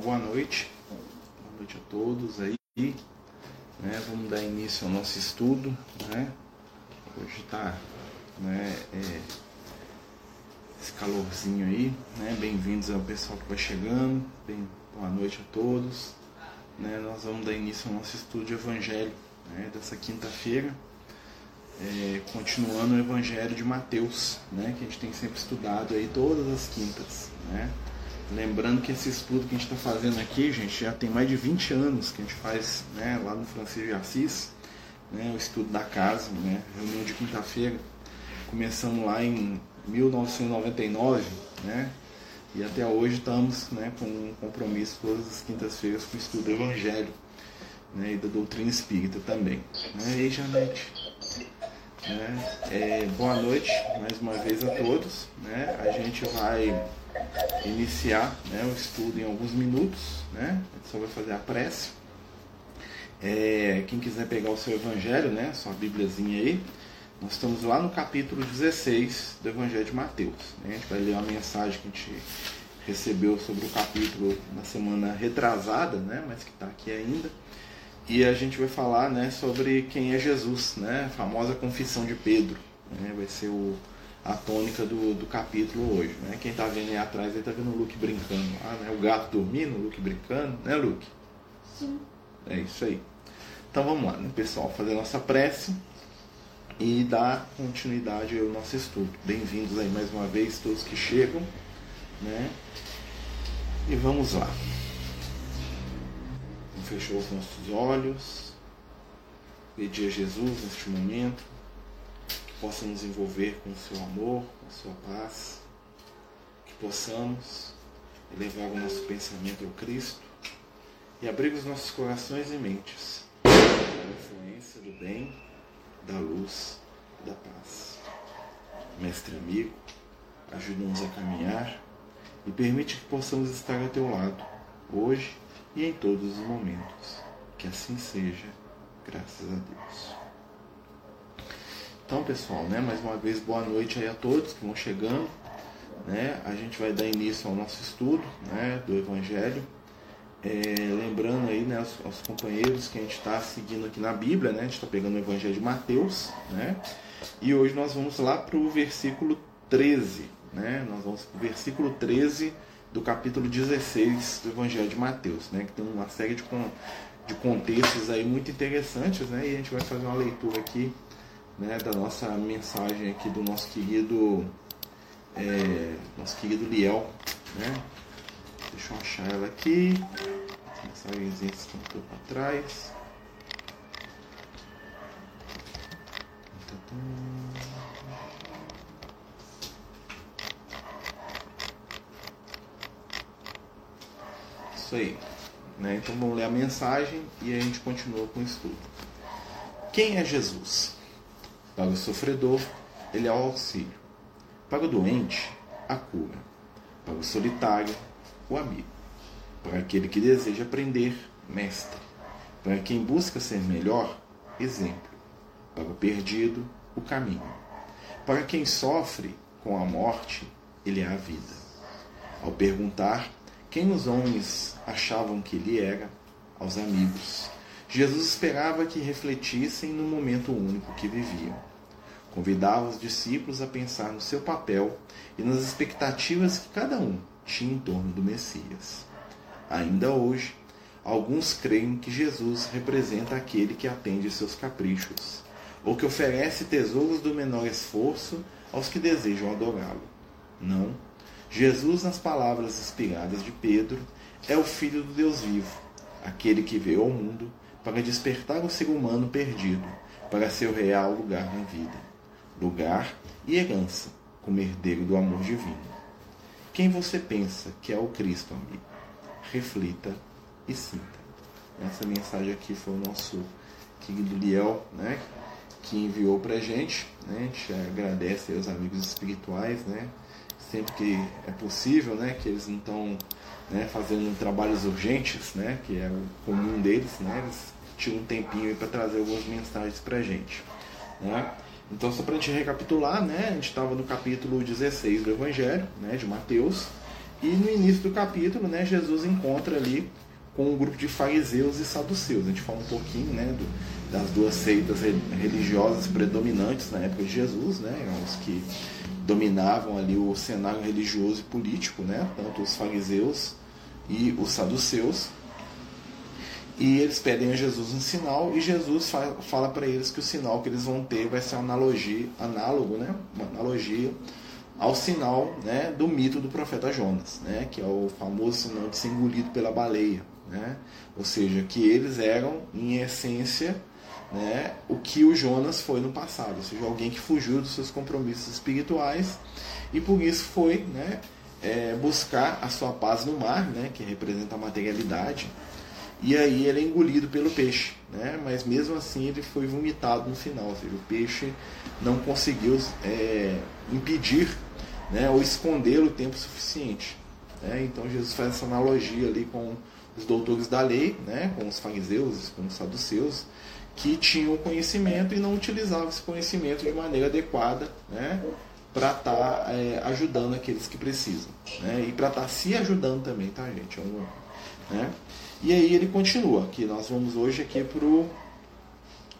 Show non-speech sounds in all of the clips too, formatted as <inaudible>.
boa noite. Boa noite a todos aí. Né? Vamos dar início ao nosso estudo. Né? Hoje está né, é, esse calorzinho aí. Né? Bem-vindos ao pessoal que vai chegando. Bem, boa noite a todos. Né? Nós vamos dar início ao nosso estudo de Evangelho né? dessa quinta-feira. É, continuando o Evangelho de Mateus, né? que a gente tem sempre estudado aí todas as quintas. Né? Lembrando que esse estudo que a gente está fazendo aqui, gente, já tem mais de 20 anos que a gente faz né, lá no Francisco de Assis, né, o estudo da casa, né, reunião de quinta-feira. Começamos lá em 1999, né, e até hoje estamos né, com um compromisso todas as quintas-feiras com o estudo do Evangelho né, e da doutrina espírita também. Né, e aí, Janete? Né, é, boa noite mais uma vez a todos. Né, a gente vai iniciar né, o estudo em alguns minutos, né? A gente só vai fazer a prece. É, quem quiser pegar o seu evangelho, né, sua bíbliazinha aí, nós estamos lá no capítulo 16 do Evangelho de Mateus. Né? A gente vai ler uma mensagem que a gente recebeu sobre o capítulo na semana retrasada, né, mas que está aqui ainda. E a gente vai falar né, sobre quem é Jesus, né, a famosa confissão de Pedro. Né? Vai ser o, a tônica do, do capítulo hoje. Né? Quem está vendo aí atrás está vendo o Luke brincando lá, né? O gato dormindo, o Luke brincando, né, Luke? Sim. É isso aí. Então vamos lá, né, pessoal? Fazer nossa prece e dar continuidade ao nosso estudo. Bem-vindos aí mais uma vez, todos que chegam, né? E vamos lá. Fechou os nossos olhos. Pedir a Jesus neste momento possa nos envolver com o seu amor, com a sua paz, que possamos elevar o nosso pensamento ao Cristo e abrir os nossos corações e mentes para a influência do bem, da luz da paz. Mestre amigo, ajuda-nos a caminhar e permite que possamos estar ao teu lado, hoje e em todos os momentos. Que assim seja, graças a Deus. Então, pessoal, né, mais uma vez boa noite aí a todos que vão chegando. Né? A gente vai dar início ao nosso estudo né, do Evangelho. É, lembrando aí né, aos, aos, companheiros que a gente está seguindo aqui na Bíblia, né? a gente está pegando o Evangelho de Mateus, né? e hoje nós vamos lá para o versículo 13. Né? Nós vamos para o versículo 13 do capítulo 16 do Evangelho de Mateus, né? que tem uma série de, de contextos aí muito interessantes, né? e a gente vai fazer uma leitura aqui né, da nossa mensagem aqui do nosso querido é, nosso querido Liel, né? Deixa eu achar ela aqui. As mensagens estão um pouco atrás. Isso aí. Né? Então vamos ler a mensagem e a gente continua com o estudo. Quem é Jesus? Para o sofredor, ele é o auxílio. Para o doente, a cura. Para o solitário, o amigo. Para aquele que deseja aprender, mestre. Para quem busca ser melhor, exemplo. Para o perdido, o caminho. Para quem sofre com a morte, ele é a vida. Ao perguntar quem os homens achavam que ele era, aos amigos, Jesus esperava que refletissem no momento único que viviam Convidava os discípulos a pensar no seu papel e nas expectativas que cada um tinha em torno do Messias. Ainda hoje, alguns creem que Jesus representa aquele que atende seus caprichos, ou que oferece tesouros do menor esforço aos que desejam adorá-lo. Não. Jesus, nas palavras inspiradas de Pedro, é o Filho do Deus vivo, aquele que veio ao mundo para despertar o ser humano perdido para seu real lugar na vida lugar e herança, como herdeiro do amor divino. Quem você pensa que é o Cristo, amigo? Reflita e sinta. Essa mensagem aqui foi o nosso querido Liel, né, que enviou para a gente. Né, a gente agradece aos amigos espirituais, né, sempre que é possível, né, que eles não estão né, fazendo trabalhos urgentes, né, que é o comum deles, né, eles tiram um tempinho para trazer algumas mensagens para a gente. Né. Então, só para a gente recapitular, né, a gente estava no capítulo 16 do Evangelho, né, de Mateus, E no início do capítulo, né, Jesus encontra ali com um grupo de fariseus e saduceus. A gente fala um pouquinho né, do, das duas seitas religiosas predominantes na época de Jesus, né, os que dominavam ali o cenário religioso e político, né, tanto os fariseus e os saduceus. E eles pedem a Jesus um sinal e Jesus fala para eles que o sinal que eles vão ter vai ser analogia, análogo, né, uma analogia ao sinal né, do mito do profeta Jonas, né, que é o famoso sinal de ser engolido pela baleia. Né? Ou seja, que eles eram, em essência, né, o que o Jonas foi no passado, ou seja, alguém que fugiu dos seus compromissos espirituais e por isso foi né, é, buscar a sua paz no mar, né, que representa a materialidade, e aí ele é engolido pelo peixe, né, mas mesmo assim ele foi vomitado no final, ou seja, o peixe não conseguiu é, impedir né, ou escondê-lo o tempo suficiente. Né? Então Jesus faz essa analogia ali com os doutores da lei, né, com os fariseus, com os saduceus, que tinham conhecimento e não utilizavam esse conhecimento de maneira adequada né, para estar tá, é, ajudando aqueles que precisam. Né, e para estar tá se ajudando também, tá, gente? É um, né? E aí ele continua, que nós vamos hoje aqui para o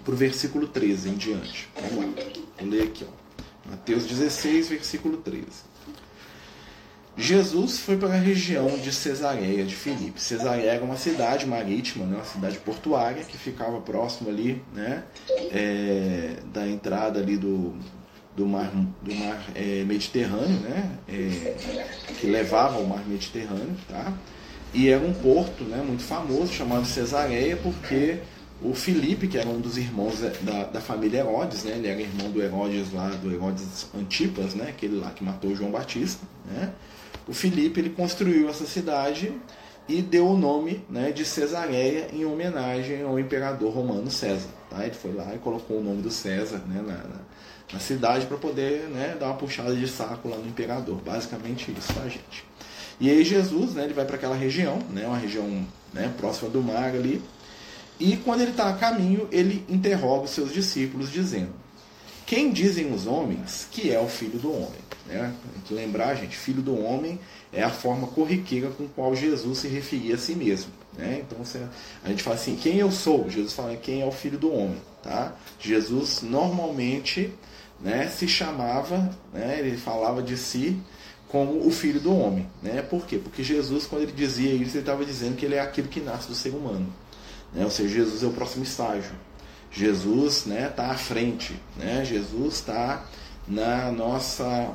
versículo 13 em diante. Vamos lá, vou ler aqui. Ó. Mateus 16, versículo 13. Jesus foi para a região de Cesareia de Filipe. Cesareia era uma cidade marítima, né, uma cidade portuária que ficava próximo ali, né, é, da entrada ali do, do mar, do mar é, Mediterrâneo, né, é, que levava ao mar Mediterrâneo, tá? E era um porto, né, muito famoso chamado Cesareia porque o Filipe, que era um dos irmãos da, da família Herodes, né? ele era irmão do Herodes lá, do Herodes Antipas, né? aquele lá que matou João Batista. Né? O Filipe ele construiu essa cidade e deu o nome né, de Cesareia em homenagem ao imperador romano César. Tá? Ele foi lá e colocou o nome do César né, na, na, na cidade para poder né, dar uma puxada de saco lá no imperador. Basicamente isso, tá, gente? E aí Jesus né, ele vai para aquela região, né, uma região né, próxima do mar ali, e quando ele está a caminho, ele interroga os seus discípulos, dizendo: Quem dizem os homens que é o filho do homem? Né? Tem que lembrar, gente, filho do homem é a forma corriqueira com qual Jesus se referia a si mesmo. Né? Então a gente fala assim: quem eu sou? Jesus fala quem é o filho do homem. Tá? Jesus normalmente né, se chamava, né, ele falava de si como o filho do homem. Né? Por quê? Porque Jesus, quando ele dizia isso, ele estava dizendo que ele é aquilo que nasce do ser humano. Né? Ou seja, Jesus é o próximo estágio. Jesus está né, tá à frente. Né? Jesus está na nossa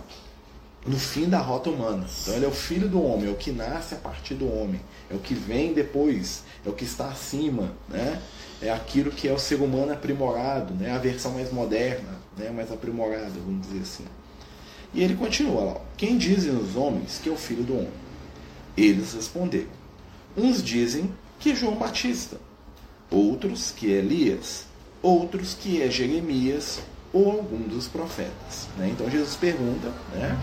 no fim da rota humana. Então ele é o filho do homem, é o que nasce a partir do homem, é o que vem depois, é o que está acima, né? É aquilo que é o ser humano aprimorado, né? A versão mais moderna, né? Mais aprimorada, vamos dizer assim. E ele continua lá: Quem dizem os homens que é o filho do homem? Eles responderam: Uns dizem que é João Batista, outros que é Elias, outros que é Jeremias ou algum dos profetas. Né? Então Jesus pergunta né,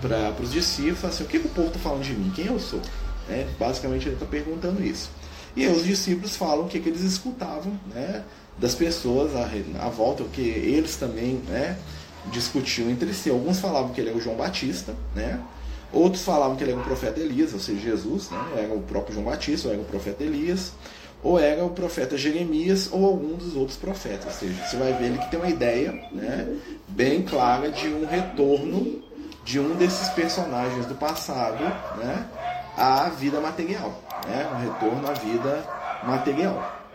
para os discípulos assim, o que, o povo está falando de mim? Quem eu sou? Né? Basicamente ele está perguntando isso. E aí os discípulos falam o que, que eles escutavam né, das pessoas à, à volta, o que eles também né, discutiam entre si. Alguns falavam que ele era o João Batista, né? outros falavam que ele era o profeta Elias, ou seja, Jesus, né? era o próprio João Batista, ou era o profeta Elias ou era o profeta Jeremias ou algum dos outros profetas. Ou seja, você vai ver ele que tem uma ideia né, bem clara de um retorno de um desses personagens do passado né, à vida material. Né, um retorno à vida material.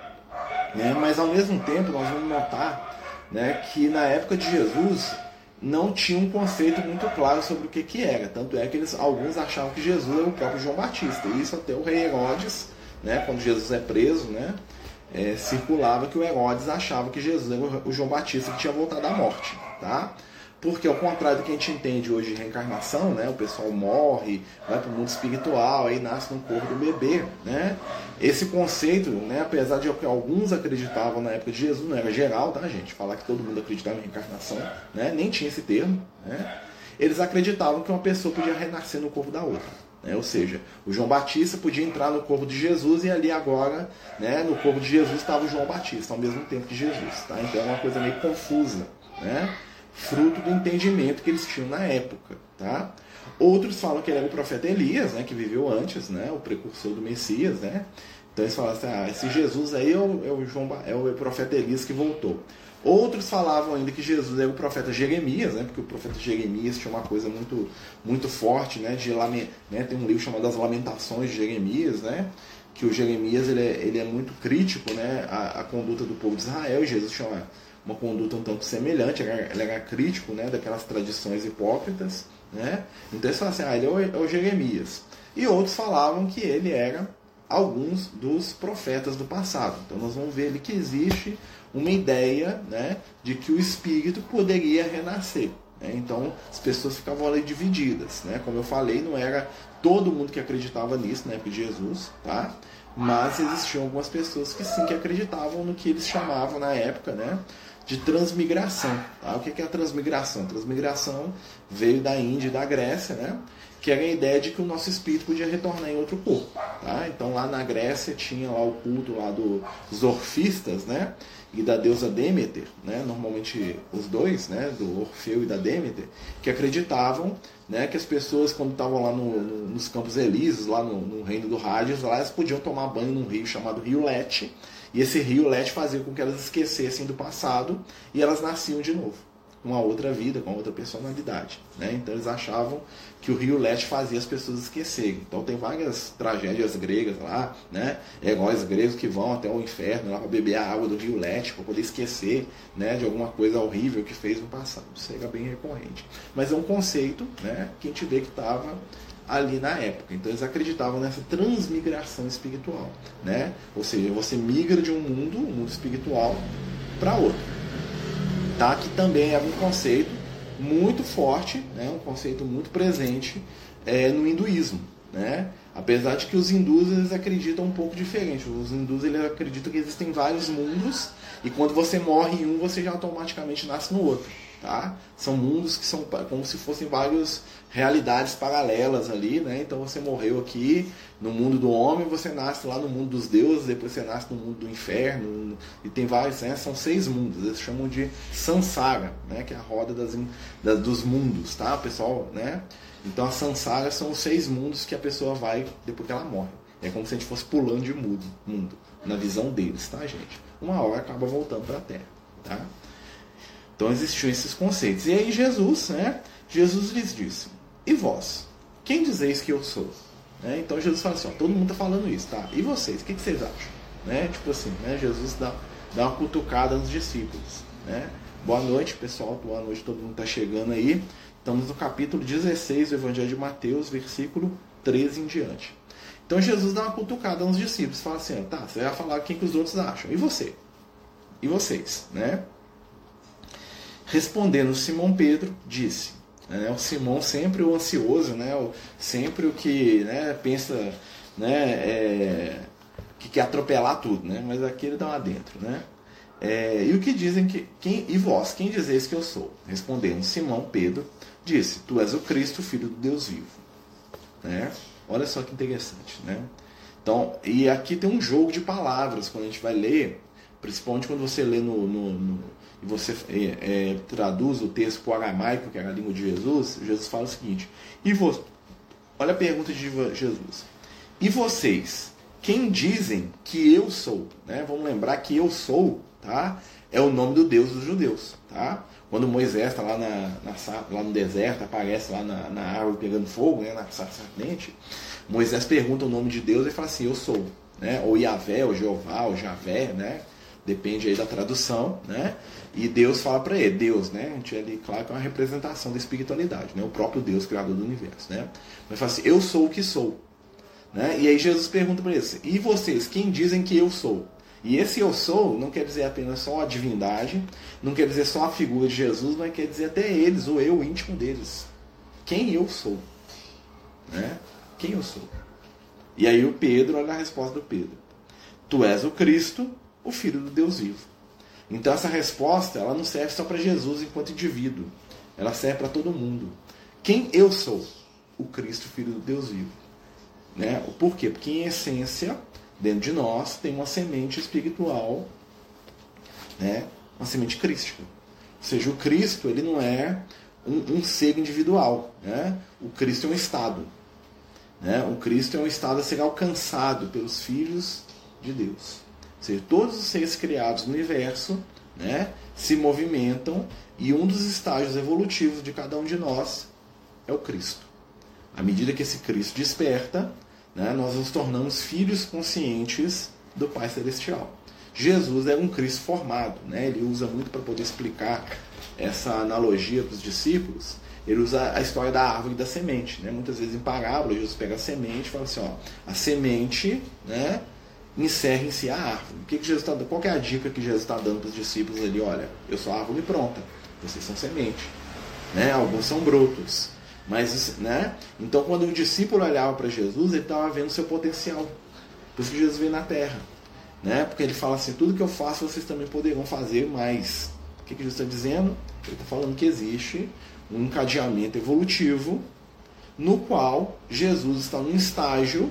Né, mas ao mesmo tempo nós vamos notar né, que na época de Jesus não tinha um conceito muito claro sobre o que, que era. Tanto é que eles, alguns achavam que Jesus era o próprio João Batista. E isso até o rei Herodes né, quando Jesus é preso, né, é, circulava que o Herodes achava que Jesus era o João Batista que tinha voltado à morte. Tá? Porque ao contrário do que a gente entende hoje de reencarnação, né, o pessoal morre, vai para o mundo espiritual, aí nasce no corpo do bebê. Né? Esse conceito, né, apesar de que alguns acreditavam na época de Jesus, não era geral, tá, gente? Falar que todo mundo acreditava em reencarnação, né? nem tinha esse termo. Né? Eles acreditavam que uma pessoa podia renascer no corpo da outra. Né? Ou seja, o João Batista podia entrar no corpo de Jesus e ali agora, né, no corpo de Jesus estava o João Batista, ao mesmo tempo que Jesus. Tá? Então é uma coisa meio confusa, né? fruto do entendimento que eles tinham na época. Tá? Outros falam que ele era o profeta Elias, né, que viveu antes, né, o precursor do Messias, né? Então eles falam assim, ah, esse Jesus aí é o, é o, João, é o profeta Elias que voltou. Outros falavam ainda que Jesus é o profeta Jeremias, né? Porque o profeta Jeremias tinha uma coisa muito, muito forte, né? De né? Tem um livro chamado As Lamentações de Jeremias, né? Que o Jeremias ele é, ele é muito crítico, né? A, a conduta do povo de Israel. E Jesus tinha uma, uma conduta um tanto semelhante. Ele era, ele era crítico, né? Daquelas tradições hipócritas, né? Então eles falavam assim, ah, ele é o, é o Jeremias. E outros falavam que ele era alguns dos profetas do passado. Então nós vamos ver ali que existe uma ideia né, de que o espírito poderia renascer. Né? Então as pessoas ficavam ali divididas. Né? Como eu falei, não era todo mundo que acreditava nisso na época de Jesus, tá? mas existiam algumas pessoas que sim que acreditavam no que eles chamavam na época né, de transmigração. Tá? O que é a transmigração? A transmigração veio da Índia e da Grécia, né? que era a ideia de que o nosso espírito podia retornar em outro corpo. Tá? Então lá na Grécia tinha lá o culto lá dos orfistas, né? E da deusa Deméter, né, normalmente os dois, né, do Orfeu e da Deméter, que acreditavam né, que as pessoas, quando estavam lá no, no, nos Campos Elíseos, lá no, no, reino do Hades, lá elas podiam tomar banho num rio chamado Rio Lete, e esse rio Lete fazia com que elas esquecessem do passado e elas nasciam de novo uma outra vida, com outra personalidade. Né? Então eles achavam que o rio Leste fazia as pessoas esquecerem. Então tem várias tragédias gregas lá, né? heróis gregos que vão até o inferno lá para beber a água do rio Leste, para poder esquecer né, de alguma coisa horrível que fez no passado. Isso era bem recorrente. Mas é um conceito né, que a gente vê que estava ali na época. Então eles acreditavam nessa transmigração espiritual. Né? Ou seja, você migra de um mundo, um mundo espiritual, para outro que também é um conceito muito forte, né? um conceito muito presente é, no hinduísmo. Né? Apesar de que os hindus eles acreditam um pouco diferente. Os hindus eles acreditam que existem vários mundos e quando você morre em um, você já automaticamente nasce no outro. Tá? São mundos que são como se fossem várias realidades paralelas ali, né? Então você morreu aqui no mundo do homem, você nasce lá no mundo dos deuses, depois você nasce no mundo do inferno, e tem vários, né? São seis mundos, eles chamam de Sansara, né? Que é a roda das, das, dos mundos, tá, pessoal, né? Então a Sansara são os seis mundos que a pessoa vai depois que ela morre. É como se a gente fosse pulando de mundo, mundo na visão deles, tá, gente? Uma hora acaba voltando para a Terra, tá? Então existiam esses conceitos. E aí Jesus, né? Jesus lhes disse: E vós? Quem dizeis que eu sou? Né? Então Jesus fala assim: ó, todo mundo está falando isso, tá? E vocês? O que, que vocês acham? Né? Tipo assim, né? Jesus dá, dá uma cutucada nos discípulos. Né? Boa noite, pessoal. Boa noite, todo mundo está chegando aí. Estamos no capítulo 16 do Evangelho de Mateus, versículo 13 em diante. Então Jesus dá uma cutucada nos discípulos, fala assim: tá, você vai falar o que, que os outros acham. E você? E vocês? Né? Respondendo Simão Pedro, disse. Né, o Simão sempre o ansioso, né, o, sempre o que né, pensa né, é, que quer atropelar tudo, né, mas aqui ele dá lá dentro. Né? É, e o que dizem que. Quem, e vós, quem dizeis que eu sou? Respondendo Simão Pedro, disse: Tu és o Cristo, filho do Deus vivo. Né? Olha só que interessante. Né? Então, e aqui tem um jogo de palavras quando a gente vai ler, principalmente quando você lê no, no, no e você é, é, traduz o texto para o aramaico, que era a língua de Jesus, Jesus fala o seguinte: e vo... olha a pergunta de Jesus. E vocês, quem dizem que eu sou? Né? Vamos lembrar que eu sou, tá? É o nome do Deus dos judeus, tá? Quando Moisés está lá, na, na, lá no deserto, aparece lá na, na árvore pegando fogo, né, na serpente, Moisés pergunta o nome de Deus e fala assim, eu sou. Né? Ou Yahvé, ou Jeová, ou Javé, né? Depende aí da tradução, né? E Deus fala para ele, Deus, né? A gente ali, claro que é uma representação da espiritualidade, né? O próprio Deus, criador do universo, né? Mas fala assim, eu sou o que sou. Né? E aí Jesus pergunta para eles, e vocês, quem dizem que eu sou? E esse eu sou não quer dizer apenas só a divindade, não quer dizer só a figura de Jesus, mas quer dizer até eles, o eu íntimo deles. Quem eu sou? Né? Quem eu sou? E aí o Pedro, olha a resposta do Pedro. Tu és o Cristo, o Filho do Deus vivo. Então essa resposta ela não serve só para Jesus enquanto indivíduo, ela serve para todo mundo. Quem eu sou? O Cristo, Filho do Deus vivo. Né? Por quê? Porque em essência, dentro de nós, tem uma semente espiritual, né? uma semente crística. Ou seja, o Cristo ele não é um, um ser individual. Né? O Cristo é um estado. Né? O Cristo é um estado a ser alcançado pelos filhos de Deus. Ou seja, todos os seres criados no universo né, se movimentam e um dos estágios evolutivos de cada um de nós é o Cristo. À medida que esse Cristo desperta, né, nós nos tornamos filhos conscientes do Pai Celestial. Jesus é um Cristo formado, né? ele usa muito para poder explicar essa analogia para os discípulos. Ele usa a história da árvore e da semente. Né? Muitas vezes em parábola, Jesus pega a semente e fala assim: ó, a semente né, si a árvore. O que, que Jesus tá, qual é a dica que Jesus está dando para os discípulos ali? Olha, eu sou a árvore pronta, vocês são semente. Né? Alguns são brotos. Mas, né? Então, quando o discípulo olhava para Jesus, ele estava vendo seu potencial. Por isso que Jesus veio na terra. Né? Porque ele fala assim: tudo que eu faço vocês também poderão fazer mais. O que, que Jesus está dizendo? Ele está falando que existe um encadeamento evolutivo no qual Jesus está num estágio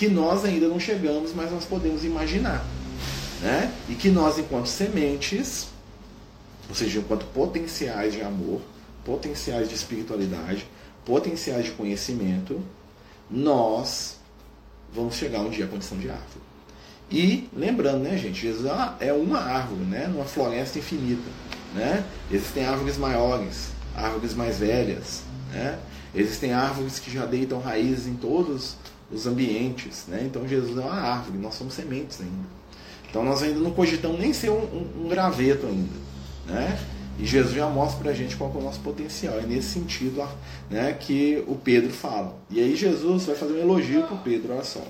que nós ainda não chegamos, mas nós podemos imaginar. Né? E que nós, enquanto sementes, ou seja, enquanto potenciais de amor, potenciais de espiritualidade, potenciais de conhecimento, nós vamos chegar um dia à condição de árvore. E lembrando, né, gente, Jesus é uma árvore, né, numa floresta infinita, né? Existem árvores maiores, árvores mais velhas, né? Existem árvores que já deitam raízes em todos os ambientes, né? Então Jesus é uma árvore, nós somos sementes ainda. Então nós ainda não cogitamos nem ser um, um, um graveto ainda, né? E Jesus já mostra para a gente qual é o nosso potencial. É nesse sentido né, que o Pedro fala. E aí Jesus vai fazer um elogio para o Pedro, olha só.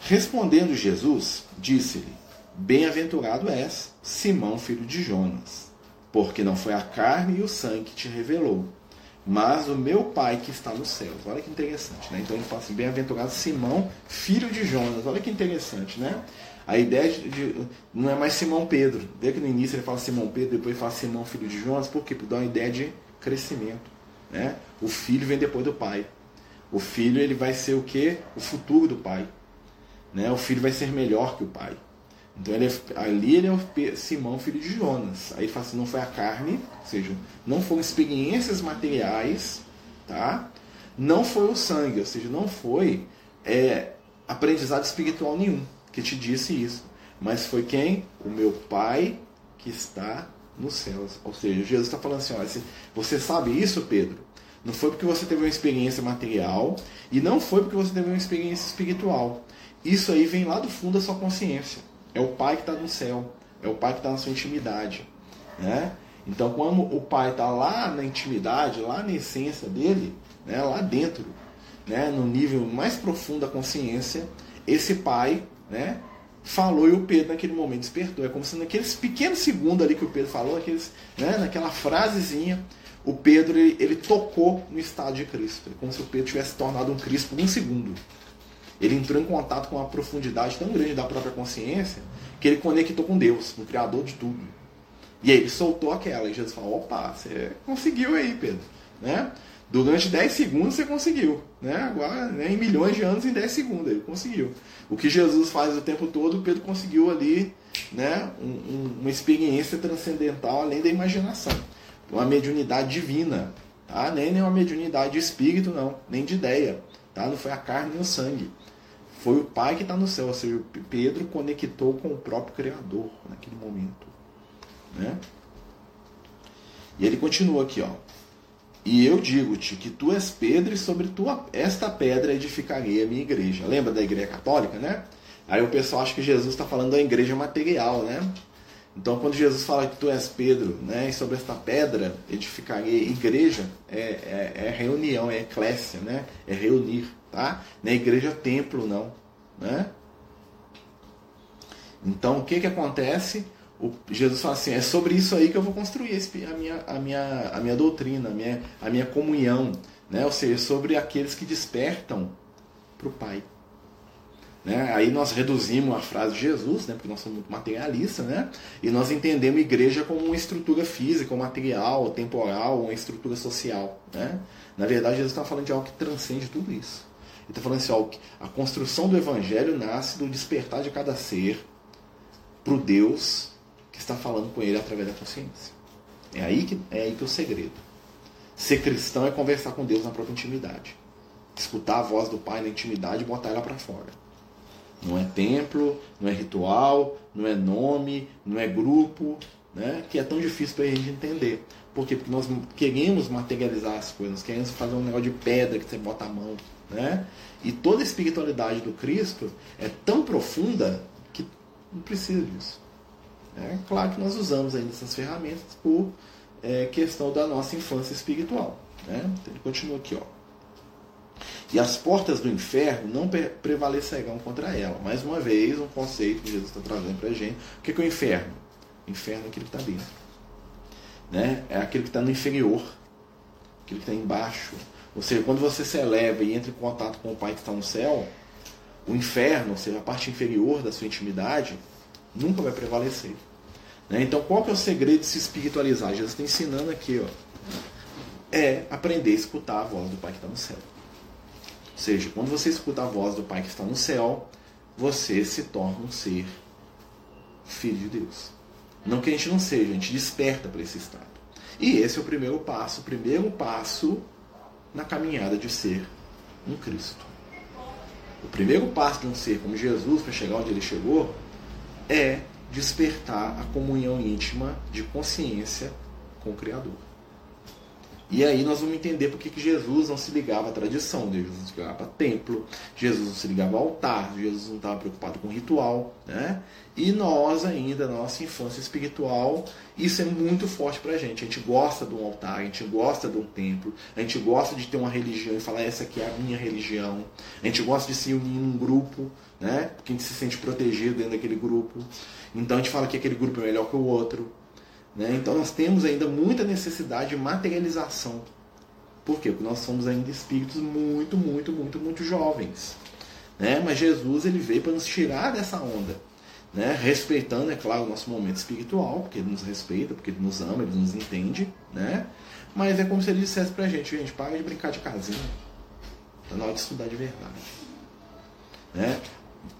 Respondendo Jesus, disse-lhe: Bem-aventurado és, Simão, filho de Jonas, porque não foi a carne e o sangue que te revelou, mas o meu Pai que está nos céus. Olha que interessante, né? Então ele fala assim: Bem-aventurado Simão, filho de Jonas. Olha que interessante, né? A ideia de, de, não é mais Simão Pedro. Vê que no início ele fala Simão Pedro, depois fala Simão, filho de Jonas, por quê? Porque dá uma ideia de crescimento. Né? O filho vem depois do pai. O filho ele vai ser o que? O futuro do pai. Né? O filho vai ser melhor que o pai. Então ele ali ele é o Simão, filho de Jonas. Aí ele fala assim, não foi a carne, ou seja, não foram experiências materiais, tá? Não foi o sangue, ou seja, não foi é, aprendizado espiritual nenhum que te disse isso. Mas foi quem? O meu Pai que está nos céus. Ou seja, Jesus está falando assim: olha, você sabe isso, Pedro? Não foi porque você teve uma experiência material e não foi porque você teve uma experiência espiritual. Isso aí vem lá do fundo da sua consciência. É o Pai que está no céu. É o Pai que está na sua intimidade. Né? Então, quando o Pai está lá na intimidade, lá na essência dele, né, lá dentro, né, no nível mais profundo da consciência, esse Pai né, falou e o Pedro naquele momento despertou. É como se naqueles pequenos segundos ali que o Pedro falou, aqueles, né, naquela frasezinha, o Pedro ele, ele, tocou no estado de Cristo. É como se o Pedro tivesse tornado um Cristo por um segundo. Ele entrou em contato com uma profundidade tão grande da própria consciência que ele conectou com Deus, com o Criador de tudo. E aí ele soltou aquela. E Jesus falou: opa, você conseguiu aí, Pedro. Né? Durante 10 segundos você conseguiu. Né? Agora, né, em milhões de anos, em 10 segundos ele conseguiu. O que Jesus faz o tempo todo, Pedro conseguiu ali né, um, um, uma experiência transcendental além da imaginação. Uma mediunidade divina. Tá? Nem, nem uma mediunidade de espírito, não. Nem de ideia. Tá? Não foi a carne nem o sangue. Foi o Pai que está no céu. Ou seja, Pedro conectou com o próprio Criador naquele momento. Né? E ele continua aqui, ó. E eu digo-te que tu és Pedro e sobre tua, esta pedra edificarei a minha igreja. Lembra da igreja católica, né? Aí o pessoal acha que Jesus está falando da igreja material, né? Então quando Jesus fala que tu és Pedro, né? E sobre esta pedra edificarei igreja, é, é, é reunião, é eclésia, né? É reunir, tá? Não é igreja templo, não, né? Então o que que acontece? o Jesus fala assim: é sobre isso aí que eu vou construir a, minha, a, minha, a minha doutrina, a minha, a minha comunhão. Né? Ou seja, sobre aqueles que despertam para o Pai. Né? Aí nós reduzimos a frase de Jesus, né? porque nós somos muito materialistas, né? e nós entendemos igreja como uma estrutura física, material, temporal, uma estrutura social. Né? Na verdade, Jesus está falando de algo que transcende tudo isso. Ele está falando assim: ó, a construção do evangelho nasce do despertar de cada ser para o Deus que está falando com ele através da consciência. É aí que é aí que é o segredo. Ser cristão é conversar com Deus na própria intimidade. Escutar a voz do Pai na intimidade e botar ela para fora. Não é templo, não é ritual, não é nome, não é grupo, né? que é tão difícil para a gente entender. Por quê? Porque nós queremos materializar as coisas, queremos fazer um negócio de pedra que você bota a mão. Né? E toda a espiritualidade do Cristo é tão profunda que não precisa disso. É claro que nós usamos ainda essas ferramentas por é, questão da nossa infância espiritual. Né? Então ele continua aqui. Ó. E as portas do inferno não prevalecerão contra ela. Mais uma vez, um conceito que Jesus está trazendo para a gente. O que é, o inferno? O inferno é aquilo que está dentro. Né? É aquilo que está no inferior. Aquilo que está embaixo. Ou seja, quando você se eleva e entra em contato com o Pai que está no céu, o inferno, ou seja, a parte inferior da sua intimidade, nunca vai prevalecer. Né? Então, qual que é o segredo de se espiritualizar? Jesus está ensinando aqui, ó, é aprender a escutar a voz do Pai que está no céu. Ou seja, quando você escuta a voz do Pai que está no céu, você se torna um ser filho de Deus. Não que a gente não seja, a gente desperta para esse estado. E esse é o primeiro passo, o primeiro passo na caminhada de ser um Cristo. O primeiro passo de um ser como Jesus para chegar onde ele chegou é despertar a comunhão íntima de consciência com o Criador. E aí nós vamos entender porque que Jesus não se ligava à tradição? Jesus não se ligava a templo, Jesus não se ligava ao altar, Jesus não estava preocupado com ritual. Né? E nós ainda, na nossa infância espiritual, isso é muito forte para a gente. A gente gosta de um altar, a gente gosta de um templo, a gente gosta de ter uma religião e falar essa aqui é a minha religião. A gente gosta de se unir em um grupo, né? porque a gente se sente protegido dentro daquele grupo. Então a gente fala que aquele grupo é melhor que o outro. Né? Então nós temos ainda muita necessidade de materialização. Por quê? Porque nós somos ainda espíritos muito, muito, muito, muito jovens. Né? Mas Jesus ele veio para nos tirar dessa onda. Né? Respeitando, é claro, o nosso momento espiritual, porque ele nos respeita, porque ele nos ama, ele nos entende. Né? Mas é como se ele dissesse pra gente, gente, para de brincar de casinha. Está na hora de estudar de verdade. Né?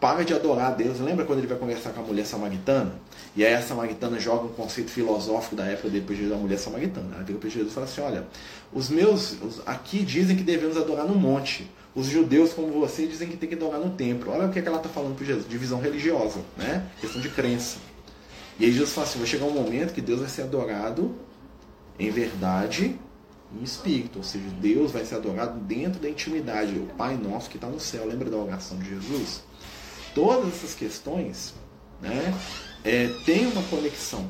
para de adorar a Deus. Lembra quando ele vai conversar com a mulher samaritana? E aí a samaritana joga um conceito filosófico da época depois da mulher samaritana. Ela vira para Jesus e fala assim: Olha, os meus aqui dizem que devemos adorar no monte. Os judeus, como você, dizem que tem que adorar no templo. Olha o que, é que ela está falando para Jesus: divisão religiosa, né? questão de crença. E aí Jesus fala assim: vai chegar um momento que Deus vai ser adorado em verdade em espírito, ou seja, Deus vai ser adorado dentro da intimidade. O Pai nosso que está no céu, lembra da oração de Jesus? todas essas questões né, é, têm uma conexão.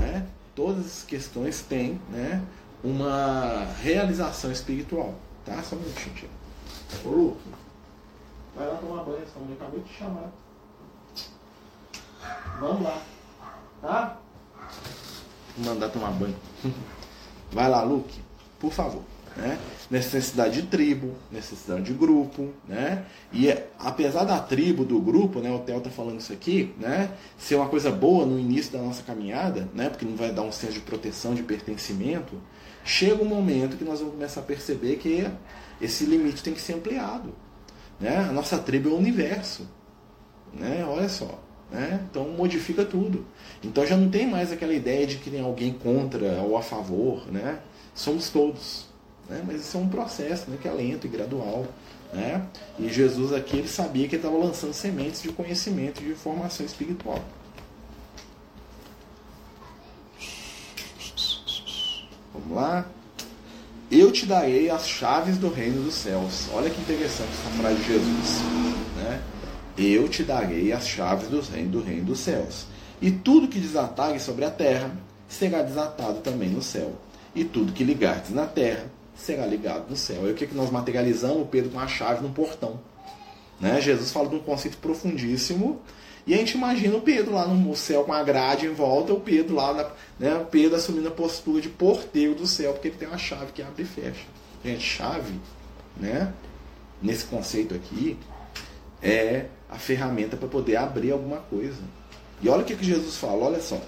Né? Todas essas questões têm né, uma realização espiritual. Tá? Só um minutinho, tia. Ô, Luke, vai lá tomar banho, sua mãe acabou de te chamar. Vamos lá. Tá? Vou mandar tomar banho. <laughs> Vai lá, Luke, por favor né? necessidade de tribo, necessidade de grupo, né? E apesar da tribo, do grupo, né? O Theo tá falando isso aqui, né? Ser uma coisa boa no início da nossa caminhada, né? Porque não vai dar um senso de proteção, de pertencimento. Chega um momento que nós vamos começar a perceber que esse limite tem que ser ampliado, né? A nossa tribo é o universo, né? Olha só, né? Então modifica tudo. Então já não tem mais aquela ideia de que tem alguém contra ou a favor, né? Somos todos. Né? Mas isso é um processo né, que é lento e gradual. Né? E Jesus aqui ele sabia que estava lançando sementes de conhecimento e de formação espiritual. Vamos lá. Eu te darei as chaves do reino dos céus. Olha que interessante essa frase de Jesus. Né? Eu te darei as chaves do reino, do reino dos céus. E tudo que desatares sobre a terra será desatado também no céu. E tudo que ligares na terra será ligado no céu. Aí o que, que nós materializamos? O Pedro com a chave no portão. Né? Jesus fala de um conceito profundíssimo. E a gente imagina o Pedro lá no céu com a grade em volta, o Pedro lá, na, né, o Pedro assumindo a postura de porteiro do céu, porque ele tem uma chave que abre e fecha. Gente, chave, né, nesse conceito aqui, é a ferramenta para poder abrir alguma coisa. E olha o que, que Jesus fala, olha só.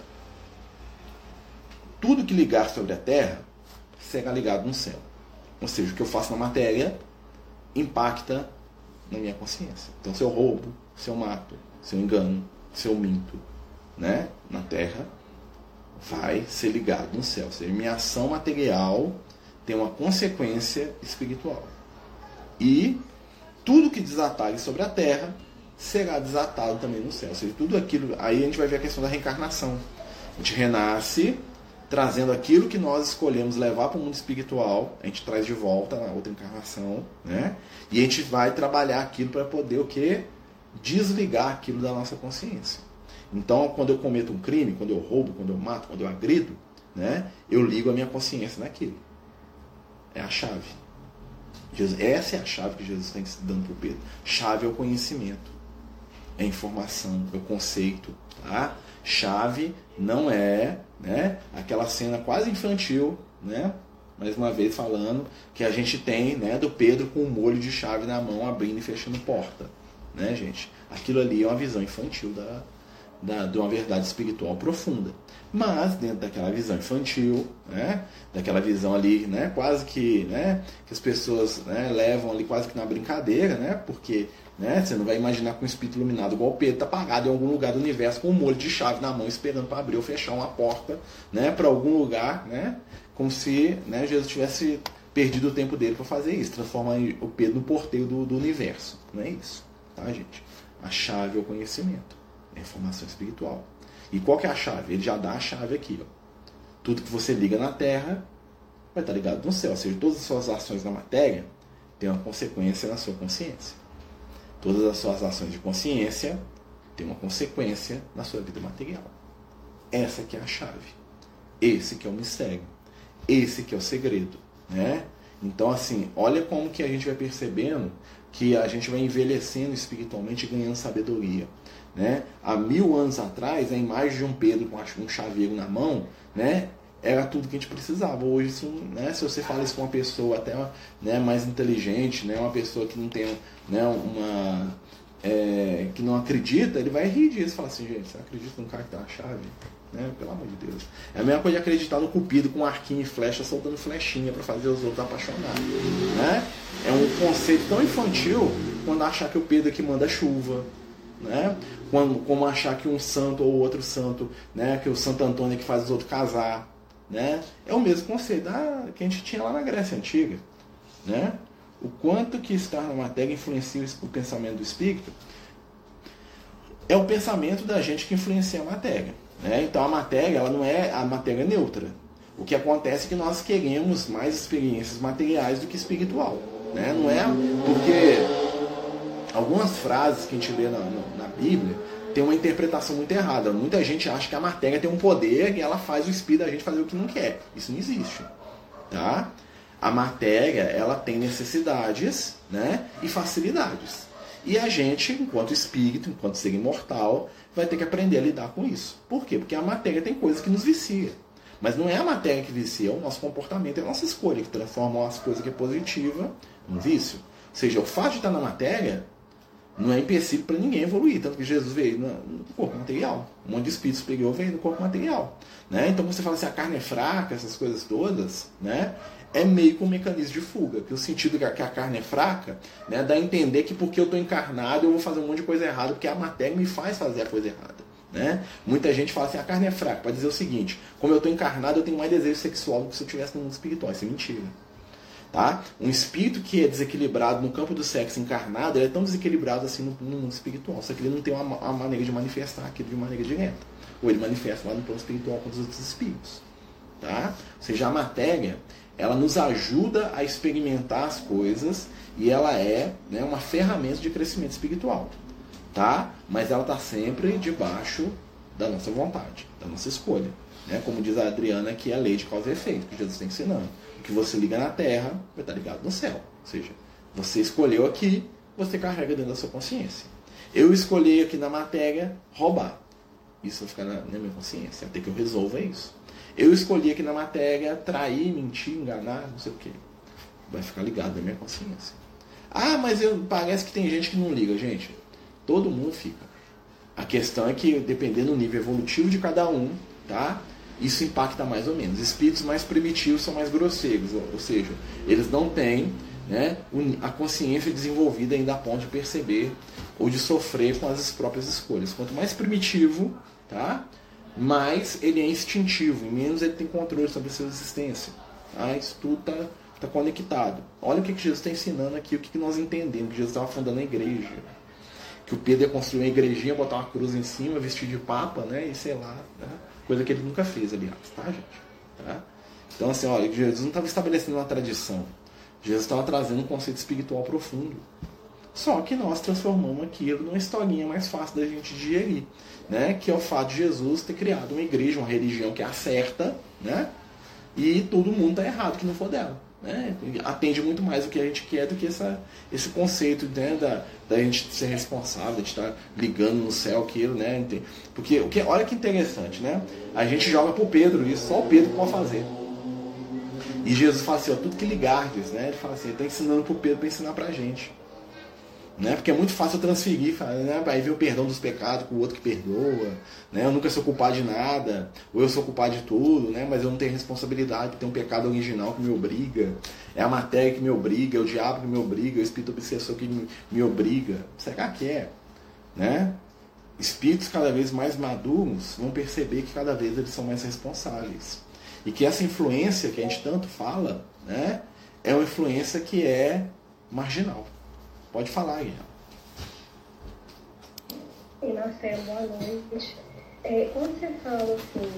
Tudo que ligar sobre a terra será ligado no céu. Ou seja, o que eu faço na matéria impacta na minha consciência. Então, se eu roubo, se eu mato, se eu engano, se eu minto, né, na terra, vai ser ligado no céu. Ou seja, minha ação material tem uma consequência espiritual. E tudo que desatar sobre a terra será desatado também no céu. Ou seja, tudo aquilo. Aí a gente vai ver a questão da reencarnação. A gente renasce trazendo aquilo que nós escolhemos levar para o mundo espiritual, a gente traz de volta na outra encarnação, né? E a gente vai trabalhar aquilo para poder o quê? Desligar aquilo da nossa consciência. Então, quando eu cometo um crime, quando eu roubo, quando eu mato, quando eu agrido, né? Eu ligo a minha consciência naquilo. É a chave. Jesus, essa é a chave que Jesus está dando para o Pedro. Chave é o conhecimento, é a informação, é o conceito, tá? Chave não é né, aquela cena quase infantil, né, mais uma vez falando, que a gente tem né, do Pedro com o um molho de chave na mão abrindo e fechando porta. Né, gente? Aquilo ali é uma visão infantil da, da, de uma verdade espiritual profunda. Mas dentro daquela visão infantil, né, daquela visão ali, né, quase que, né, que as pessoas né, levam ali quase que na brincadeira, né, porque né? Você não vai imaginar que um espírito iluminado igual o Pedro está parado em algum lugar do universo com um molho de chave na mão esperando para abrir ou fechar uma porta né? para algum lugar, né? como se né, Jesus tivesse perdido o tempo dele para fazer isso, transformar o Pedro no porteiro do, do, universo. Não é isso, tá, gente? A chave é o conhecimento, é a informação espiritual. E qual que é a chave? Ele já dá a chave aqui. Ó. Tudo que você liga na Terra vai estar ligado no céu. Ou seja, todas as suas ações na matéria têm uma consequência na sua consciência. Todas as suas ações de consciência têm uma consequência na sua vida material. Essa que é a chave. Esse que é o mistério. Esse que é o segredo, né? Então, assim, olha como que a gente vai percebendo que a gente vai envelhecendo espiritualmente e ganhando sabedoria. Né? Há mil anos atrás, a imagem de um Pedro com um chaveiro na mão né, era tudo que a gente precisava. Hoje, isso, né, se você fala isso com uma pessoa até né, mais inteligente, né, uma pessoa que não tem né, uma. É, que não acredita, ele vai rir disso e falar assim, gente, você acredita num cara que dá a chave? Né? Pelo amor de Deus. É a mesma coisa de acreditar no cupido com arquinho e flecha soltando flechinha para fazer os outros apaixonar. Né? É um conceito tão infantil quando achar que o Pedro que manda chuva. Né? Quando, como achar que um santo ou outro santo, né? que o Santo Antônio é que faz os outros casar. Né? É o mesmo conceito ah, que a gente tinha lá na Grécia Antiga. Né? O quanto que estar na matéria influencia o pensamento do espírito é o pensamento da gente que influencia a matéria. Né? Então a matéria ela não é a matéria neutra. O que acontece é que nós queremos mais experiências materiais do que espiritual. Né? Não é porque algumas frases que a gente lê na, na, na Bíblia tem uma interpretação muito errada. Muita gente acha que a matéria tem um poder e ela faz o espírito da gente fazer o que não quer. Isso não existe. Tá? A matéria, ela tem necessidades né, e facilidades. E a gente, enquanto espírito, enquanto ser imortal, vai ter que aprender a lidar com isso. Por quê? Porque a matéria tem coisas que nos vicia. Mas não é a matéria que vicia, é o nosso comportamento, é a nossa escolha que transforma as coisas que é positiva em vício. Ou seja, o fato de estar na matéria não é empecilho para ninguém evoluir. Tanto que Jesus veio no corpo material. Um monte de espírito superior veio no corpo material. Né? Então você fala assim, a carne é fraca, essas coisas todas, né? é meio que um mecanismo de fuga. Que o sentido que a carne é fraca né, dá a entender que porque eu estou encarnado eu vou fazer um monte de coisa errada, porque a matéria me faz fazer a coisa errada. Né? Muita gente fala assim, a carne é fraca, para dizer o seguinte, como eu estou encarnado, eu tenho mais desejo sexual do que se eu estivesse no mundo espiritual. Isso é mentira. Tá? Um espírito que é desequilibrado no campo do sexo encarnado, ele é tão desequilibrado assim no, no mundo espiritual, só que ele não tem uma, uma, maneira de manifestar aquilo de maneira direta. Ou ele manifesta lá no plano espiritual com os outros espíritos. Tá? Ou seja, a matéria, ela nos ajuda a experimentar as coisas e ela é né, uma ferramenta de crescimento espiritual. Tá? Mas ela está sempre debaixo da nossa vontade, da nossa escolha. Né? Como diz a Adriana, que é a lei de causa e efeito, que Jesus está ensinando que você liga na Terra vai estar ligado no céu. Ou seja, você escolheu aqui, você carrega dentro da sua consciência. Eu escolhi aqui na matéria roubar. Isso vai ficar na, na minha consciência, até que eu resolva isso. Eu escolhi aqui na matéria trair, mentir, enganar, não sei o que. Vai ficar ligado na minha consciência. Ah, mas eu, parece que tem gente que não liga. Gente, todo mundo fica. A questão é que, dependendo do nível evolutivo de cada um, tá? Isso impacta mais ou menos. Espíritos mais primitivos são mais grosseiros, ou, seja, eles não têm né, a consciência desenvolvida ainda a ponto de perceber ou de sofrer com as próprias escolhas. Quanto mais primitivo, tá? mais ele é instintivo, e menos ele tem controle sobre a sua existência. Ah, isso tudo está tá conectado. Olha o que, que Jesus está ensinando aqui, o que, que nós entendemos, que Jesus estava fundando a igreja. Que o Pedro ia construir uma igrejinha, botar uma cruz em cima, vestir de papa, né? E sei lá, né? Coisa que ele nunca fez, aliás, tá, gente? Tá? Então, assim, olha, Jesus não estava estabelecendo uma tradição. Jesus estava trazendo um conceito espiritual profundo. Só que nós transformamos aquilo numa historinha mais fácil da gente digerir, né? Que é o fato de Jesus ter criado uma igreja, uma religião que é a certa, né? E todo mundo está errado que não for dela. Né? Atende muito mais o que a gente quer do que essa, esse conceito né, da, da gente ser responsável, de estar ligando no céu aquilo, né? Porque o que, olha que interessante, né? A gente joga pro Pedro isso, só o Pedro pode fazer. E Jesus fala assim, ó, tudo que ligardes, né? Ele fala assim, ele está ensinando pro Pedro para ensinar pra gente. Né? Porque é muito fácil transferir, né? aí ver o perdão dos pecados com o outro que perdoa, né? eu nunca sou culpado de nada, ou eu sou culpado de tudo, né? mas eu não tenho responsabilidade, tem um pecado original que me obriga, é a matéria que me obriga, é o diabo que me obriga, é o espírito obsessor que me, me obriga. Será que é? Né? Espíritos cada vez mais maduros vão perceber que cada vez eles são mais responsáveis. E que essa influência que a gente tanto fala, né, é uma influência que é marginal. Pode falar, Guilherme. E Marcelo, boa noite. É, quando você fala assim,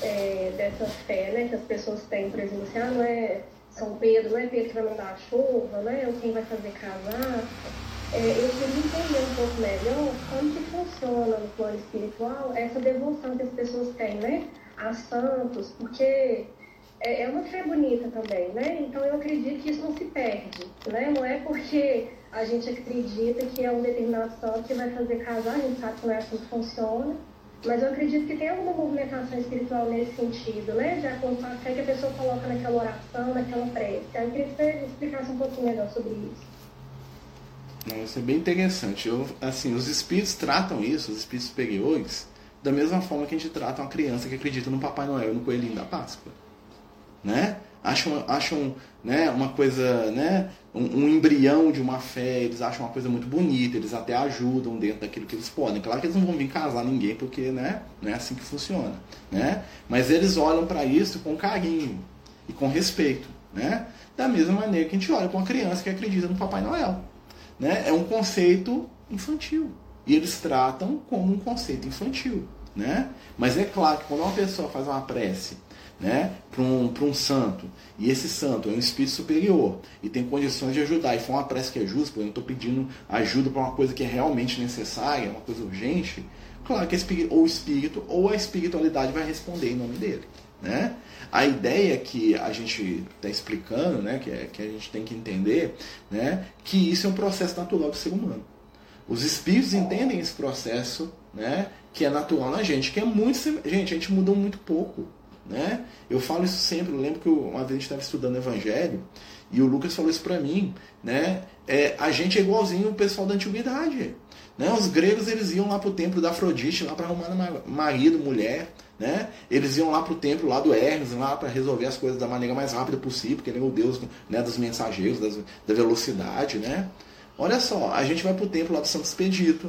é, dessa fé né, que as pessoas têm, por exemplo, assim, ah, não é São Pedro, não é Pedro que vai mandar a chuva, né, ou quem vai fazer casar, é, eu queria entender um pouco melhor como que funciona no plano espiritual essa devoção que as pessoas têm, né, a santos, porque é, é uma fé bonita também, né? Então eu acredito que isso não se perde, né? Não é porque a gente acredita que é um determinado santo que vai fazer casar, a gente sabe não é que funciona, mas eu acredito que tem alguma movimentação espiritual nesse sentido, né? De acordo com a fé que a pessoa coloca naquela oração, naquela prece. Eu queria que você explicasse um pouquinho melhor sobre isso. Isso é bem interessante. Eu, assim, os espíritos tratam isso, os espíritos superiores, da mesma forma que a gente trata uma criança que acredita no Papai Noel e no Coelhinho da Páscoa né? Acham, acham né, uma coisa, né, um, um, embrião de uma fé, eles acham uma coisa muito bonita, eles até ajudam dentro daquilo que eles podem. Claro que eles não vão vir casar ninguém, porque né, não é assim que funciona. Né? Mas eles olham para isso com carinho e com respeito. Né? Da mesma maneira que a gente olha para uma criança que acredita no Papai Noel. Né? É um conceito infantil. E eles tratam como um conceito infantil. Né? Mas é claro que quando uma pessoa faz uma prece né, para um, um santo, e esse santo é um espírito superior e tem condições de ajudar, e for uma prece que é justa, eu estou pedindo ajuda para uma coisa que é realmente necessária, uma coisa urgente, claro que espírito, ou o espírito ou a espiritualidade vai responder em nome dele. Né? A ideia que a gente está explicando, né, que, é, que a gente tem que entender, né, que isso é um processo natural do ser humano. Os espíritos entendem esse processo né, que é natural na gente, que é muito. Gente, a gente mudou muito pouco. Né? Eu falo isso sempre, eu lembro que uma vez a gente estava estudando Evangelho e o Lucas falou isso para mim, né? É, a gente é igualzinho o pessoal da antiguidade. Né? Os gregos eles iam lá para o templo da Afrodite, lá para arrumar marido, mulher. Né? Eles iam lá para o templo lá do Hermes, lá para resolver as coisas da maneira mais rápida possível, porque ele é o Deus né, dos mensageiros, das, da velocidade. Né? Olha só, a gente vai para o templo lá do Santo Expedito,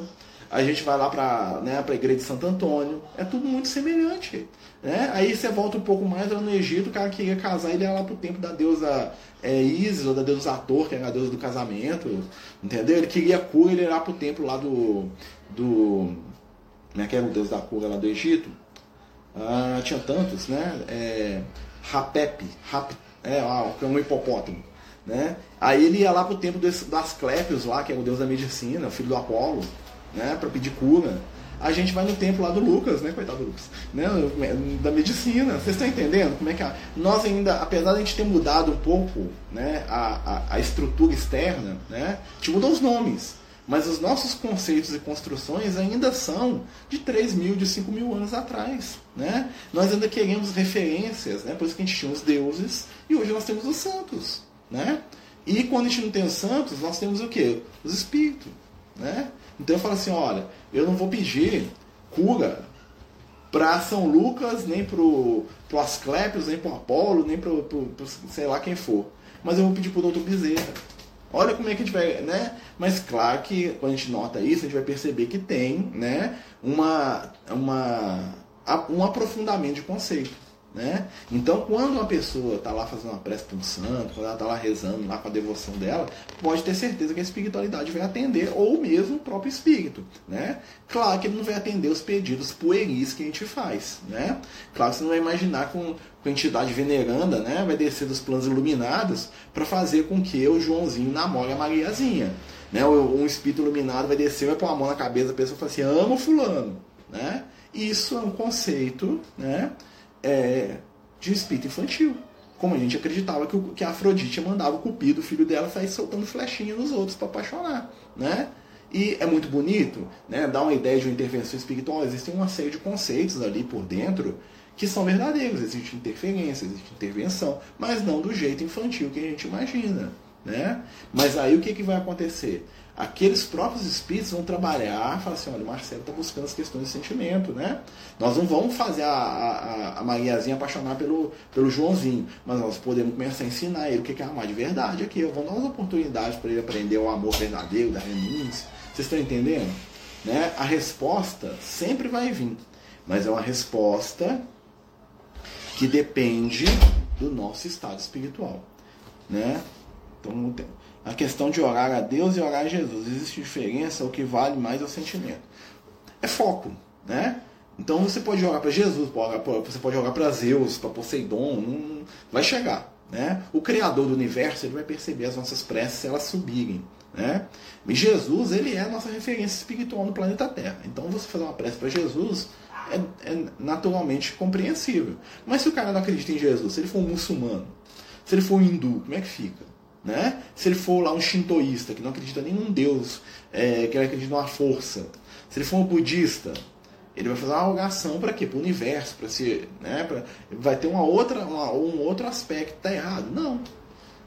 a gente vai lá para né, a igreja de Santo Antônio, é tudo muito semelhante. Né? Aí você volta um pouco mais lá no Egito, o cara queria casar, ele ia lá pro tempo da deusa é, Isis, ou da deusa Ator, que era a deusa do casamento, entendeu? Ele queria cura, ele ia lá pro templo lá do. do né, que era o deus da cura lá do Egito. Ah, tinha tantos, né? É, Rapep, Rap, é, que é um hipopótamo. Né? Aí ele ia lá pro templo das Clépios lá, que é o deus da medicina, filho do Apolo, né? para pedir cura a gente vai no templo lá do Lucas, né? Coitado do Lucas, né? Da medicina. Vocês estão entendendo como é que a... nós ainda, apesar de a gente ter mudado um pouco, né? A, a, a estrutura externa, né? A gente mudou os nomes. Mas os nossos conceitos e construções ainda são de 3 mil, de 5 mil anos atrás. Né? Nós ainda queremos referências, né? por isso que a gente tinha os deuses e hoje nós temos os santos. Né? E quando a gente não tem os santos, nós temos o quê? Os espíritos. Né? Então eu falo assim, olha, eu não vou pedir cura para São Lucas, nem para o Asclepios, nem para o Apolo, nem para sei lá quem for. Mas eu vou pedir para o doutor Bezerra. Olha como é que a gente vai, né? Mas claro que quando a gente nota isso, a gente vai perceber que tem, né, uma, uma um aprofundamento de conceito. Né? Então, quando uma pessoa está lá fazendo uma prece para um santo, quando ela está lá rezando lá com a devoção dela, pode ter certeza que a espiritualidade vai atender, ou mesmo o próprio espírito. Né? Claro que ele não vai atender os pedidos pueris que a gente faz. Né? Claro que você não vai imaginar com, com a entidade veneranda, né? vai descer dos planos iluminados para fazer com que o Joãozinho namore a Mariazinha. Né? Um espírito iluminado vai descer, vai pôr a mão na cabeça da pessoa e falar assim: amo Fulano. Né? Isso é um conceito. Né? É, de espírito infantil. Como a gente acreditava que, que a Afrodite mandava o cupido, o filho dela, sair soltando flechinha nos outros para apaixonar. Né? E é muito bonito, né? dá uma ideia de uma intervenção espiritual. Existem uma série de conceitos ali por dentro que são verdadeiros. Existe interferência, existe intervenção, mas não do jeito infantil que a gente imagina. Né? Mas aí o que, que vai acontecer? Aqueles próprios espíritos vão trabalhar, falar assim, olha, o Marcelo está buscando as questões de sentimento, né? Nós não vamos fazer a, a, a Mariazinha apaixonar pelo, pelo Joãozinho, mas nós podemos começar a ensinar ele o que é amar de verdade aqui. Vamos dar umas oportunidades para ele aprender o amor verdadeiro, da renúncia. Vocês estão entendendo? Né? A resposta sempre vai vir, mas é uma resposta que depende do nosso estado espiritual, né? Então, a questão de orar a Deus e orar a Jesus. Existe diferença, o que vale mais é o sentimento. É foco, né? Então você pode orar para Jesus, você pode orar para Zeus, para Poseidon, não vai chegar. Né? O Criador do universo ele vai perceber as nossas preces se elas subirem. Né? E Jesus ele é a nossa referência espiritual no planeta Terra. Então você fazer uma prece para Jesus é, é, naturalmente compreensível. Mas se o cara não acredita em Jesus, se ele for um muçulmano, se ele for um hindu, como é que fica? Né? Se ele for lá um shintoísta, que não acredita nem num Deus, é, que acredita numa força. Se ele for um budista, ele vai fazer uma rogação para quê? Para o universo, para se, né? Pra, vai ter uma outra, uma, um outro aspecto tá errado. Não.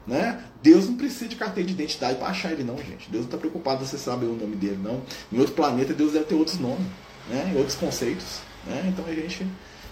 Né? Deus não precisa de carteira de identidade para achar ele não, gente. Deus não está preocupado se você sabe o nome dele, não. Em outro planeta, Deus deve ter outros nomes, né? outros conceitos. Né? Então a gente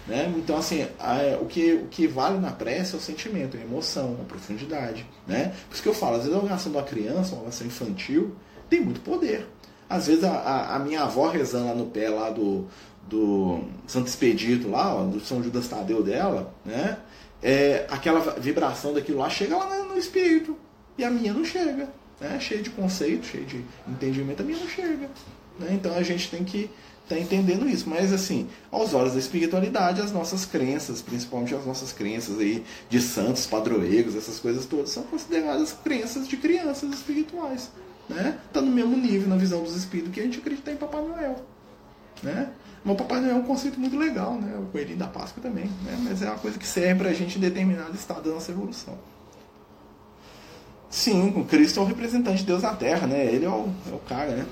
né? Então, assim, a, o, que, o que vale na prece é o sentimento, a emoção, a profundidade. Né? Por isso que eu falo, às vezes a oração da criança, uma oração infantil, tem muito poder. Às vezes a, a, a minha avó rezando lá no pé lá do, do Santo Expedito, lá, ó, do São Judas Tadeu dela, né? É, aquela vibração daquilo lá chega lá no, espírito. E a minha não chega. Né? Cheia de conceito, cheia de entendimento, a minha não chega. Né? Então a gente tem que está entendendo isso. Mas, assim, aos olhos da espiritualidade, as nossas crenças, principalmente as nossas crenças aí de santos, padroeiros, essas coisas todas, são consideradas crenças de crianças espirituais. Né? Está no mesmo nível na visão dos espíritos que a gente acredita em Papai Noel. Né? Mas Papai Noel é um conceito muito legal, né? o coelhinho da Páscoa também. Né? Mas é uma coisa que serve para a gente em determinado estado da nossa evolução. Sim, o Cristo é o representante de Deus na Terra, né? Ele é o, é o cara, né?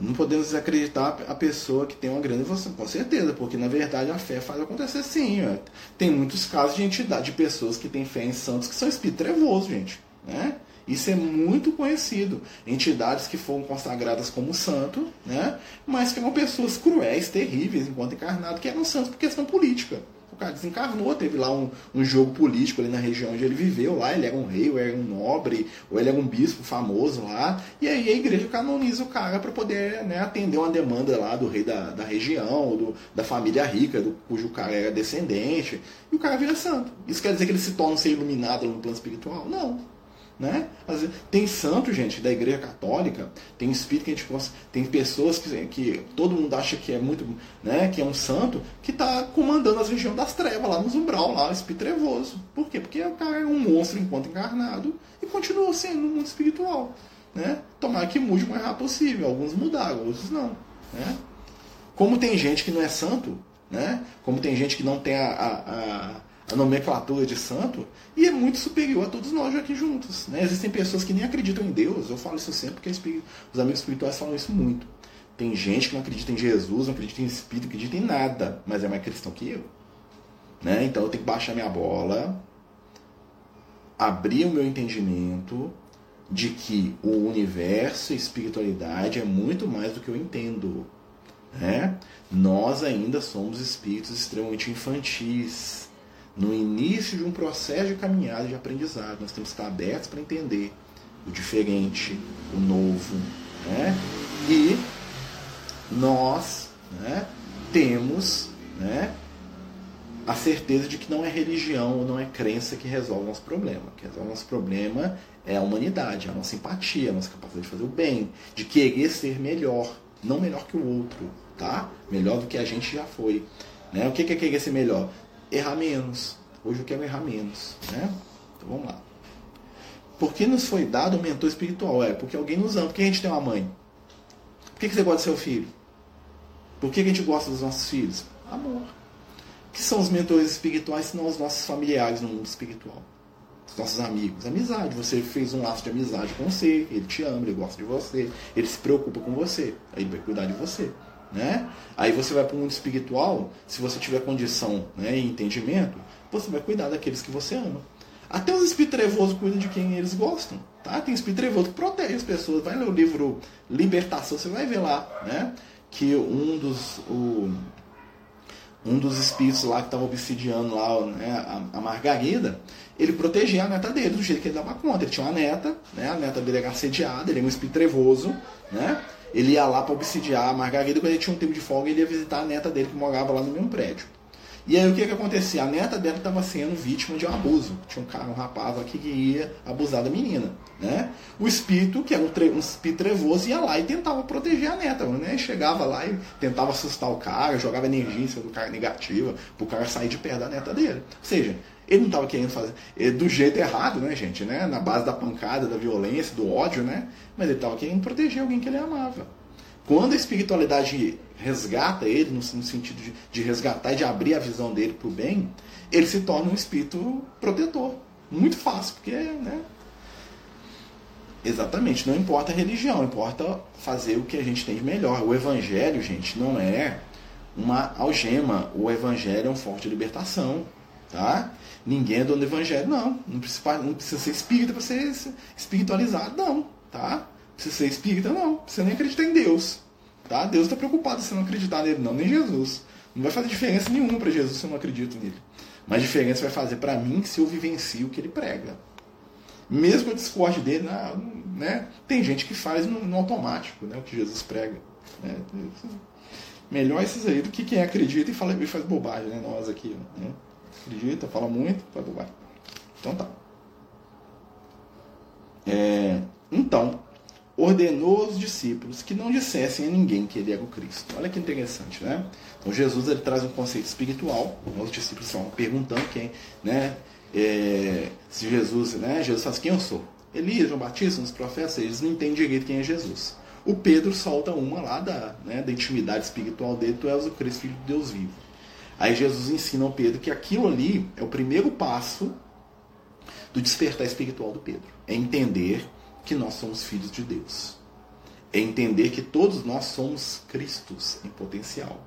Não podemos desacreditar a pessoa que tem uma grande evolução, com certeza, porque na verdade a fé faz acontecer sim. Ó. Tem muitos casos de entidade, de pessoas que têm fé em santos que são espírito trevoso, gente. Né? Isso é muito conhecido. Entidades que foram consagradas como santo, né? mas que eram pessoas cruéis, terríveis, enquanto encarnados, que eram santos por questão política cara desencarnou, teve lá um, um jogo político ali na região onde ele viveu, lá ele era um rei, ou era um nobre, ou ele era um bispo famoso lá, e aí a igreja canoniza o cara para poder né, atender uma demanda lá do rei da, da região, do, da família rica, do, cujo cara era descendente, e o cara vira santo. Isso quer dizer que ele se torna um ser iluminado no plano espiritual? Não. Né? Tem santo, gente, da igreja católica, tem espírito que a gente tem pessoas que, que todo mundo acha que é muito, né, que é um santo, que está comandando as regiões das trevas, lá nos umbral, lá, espírito trevoso. Por quê? Porque o cara é um monstro enquanto encarnado e continua sendo no mundo espiritual. Né? Tomara que mude o mais rápido possível. Alguns mudaram, outros não. Né? Como tem gente que não é santo, né? como tem gente que não tem a, a, a a nomenclatura de santo e é muito superior a todos nós aqui juntos. Né? Existem pessoas que nem acreditam em Deus, eu falo isso sempre porque os amigos espirituais falam isso muito. Tem gente que não acredita em Jesus, não acredita em Espírito, não acredita em nada, mas é mais cristão que eu. Né? Então eu tenho que baixar minha bola, abrir o meu entendimento de que o universo e espiritualidade é muito mais do que eu entendo. Né? Nós ainda somos espíritos extremamente infantis no início de um processo de caminhada de aprendizado. Nós temos que estar abertos para entender o diferente, o novo. Né? E nós né, temos né, a certeza de que não é religião ou não é crença que resolve o nosso problema. Que resolve o nosso problema é a humanidade, a nossa empatia, a nossa capacidade de fazer o bem, de querer ser melhor, não melhor que o outro, tá? Melhor do que a gente já foi. Né? O que é querer ser melhor? Errar menos. Hoje eu quero errar menos. Né? Então vamos lá. Por que nos foi dado o mentor espiritual? É porque alguém nos ama. Por que a gente tem uma mãe? Por que você gosta do seu filho? Por que a gente gosta dos nossos filhos? Amor. O que são os mentores espirituais se não os nossos familiares no mundo espiritual? Os nossos amigos. Amizade. Você fez um laço de amizade com você, ele te ama, ele gosta de você, ele se preocupa com você, aí ele vai cuidar de você. Né? Aí você vai para o mundo espiritual, se você tiver condição né, e entendimento, você vai cuidar daqueles que você ama. Até os espíritos trevosos cuidam de quem eles gostam. Tá? Tem espírito trevoso que protege as pessoas. Vai ler o livro Libertação, você vai ver lá né, que um dos, o, um dos espíritos lá que estava obsidiando lá né, a, a, Margarida, ele protegia a neta dele do jeito que ele dava conta. Ele tinha uma neta, né, a neta dele era assediada, ele é um espírito trevoso, né? Ele ia lá para obsidiar a Margarida, quando ele tinha um tempo de folga, ele ia visitar a neta dele que morava lá no mesmo prédio. E aí o que que acontecia? A neta dela estava sendo vítima de um abuso. Tinha um cara, um rapaz aqui que ia abusar da menina. Né? O espírito, que era um, tre um espírito trevoso, ia lá e tentava proteger a neta. Né? Chegava lá e tentava assustar o cara, jogava energia em cima do cara negativa, para o cara sair de perto da neta dele. Ou seja, ele não estava querendo fazer eh, do jeito errado, né, gente? Né? Na base da pancada, da violência, do ódio, né? Mas ele estava querendo proteger alguém que ele amava. Quando a espiritualidade resgata ele, no, sentido de, de resgatar e de abrir a visão dele para o bem, ele se torna um espírito protetor. Muito fácil, porque, né? Exatamente, não importa a religião, importa fazer o que a gente tem de melhor. O evangelho, gente, não é uma algema. O evangelho é um forte de libertação, tá? Ninguém é dono do evangelho, não. Não precisa, não precisa ser espírita para ser espiritualizado, não, tá? Precisa ser espírita, não. Precisa nem acreditar em Deus. Tá? Deus está preocupado se não acreditar nele, não, nem Jesus. Não vai fazer diferença nenhuma para Jesus se eu não acredito nele. Mas diferença vai fazer para mim se eu vivencio o que ele prega. Mesmo que eu dele, né? tem gente que faz no, no automático né? o que Jesus prega. Né? Melhor esses aí do que quem acredita e, fala, e faz bobagem, né? Nós aqui. Né? Acredita, fala muito, faz bobagem. Então tá. É, então, ordenou aos discípulos que não dissessem a ninguém que ele era o Cristo. Olha que interessante, né? Então Jesus ele traz um conceito espiritual. Os discípulos estão perguntando quem, né? É, se Jesus, né? Jesus faz quem eu sou. Elias, João Batista, os profetas, eles não entendem direito quem é Jesus. O Pedro solta uma lá da, né, da intimidade espiritual dele, tu és o Cristo, filho de Deus vivo. Aí Jesus ensina ao Pedro que aquilo ali é o primeiro passo do despertar espiritual do Pedro. É entender que nós somos filhos de Deus. É entender que todos nós somos Cristos em potencial.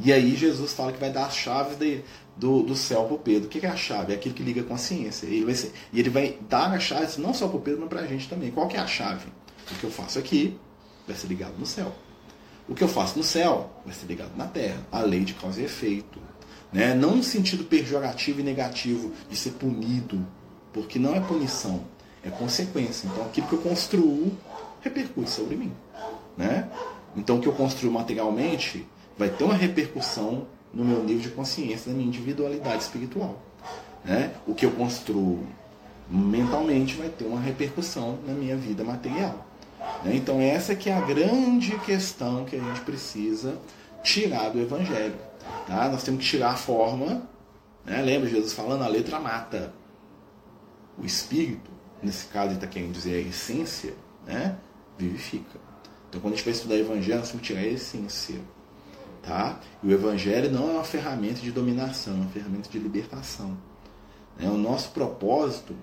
E aí Jesus fala que vai dar as chaves de, do, do céu para o Pedro. O que é a chave? É aquilo que liga com a ciência. E ele vai, ser, e ele vai dar as chaves não só para o Pedro, mas para a gente também. Qual que é a chave? O que eu faço aqui vai ser ligado no céu. O que eu faço no céu vai ser ligado na terra. A lei de causa e efeito. Né? Não no sentido pejorativo e negativo de ser punido, porque não é punição é consequência. Então aquilo que eu construo repercute sobre mim. Né? Então o que eu construo materialmente vai ter uma repercussão no meu nível de consciência, na minha individualidade espiritual. Né? O que eu construo mentalmente vai ter uma repercussão na minha vida material. Né? Então essa que é a grande questão que a gente precisa tirar do Evangelho. Tá? Nós temos que tirar a forma. Né? Lembra Jesus falando, a letra mata. O espírito nesse caso ele está querendo dizer a essência, né? vivifica. Então quando a gente vai estudar o evangelho, nós temos que tirar a essência. Tá? E o evangelho não é uma ferramenta de dominação, é uma ferramenta de libertação. Né? O nosso propósito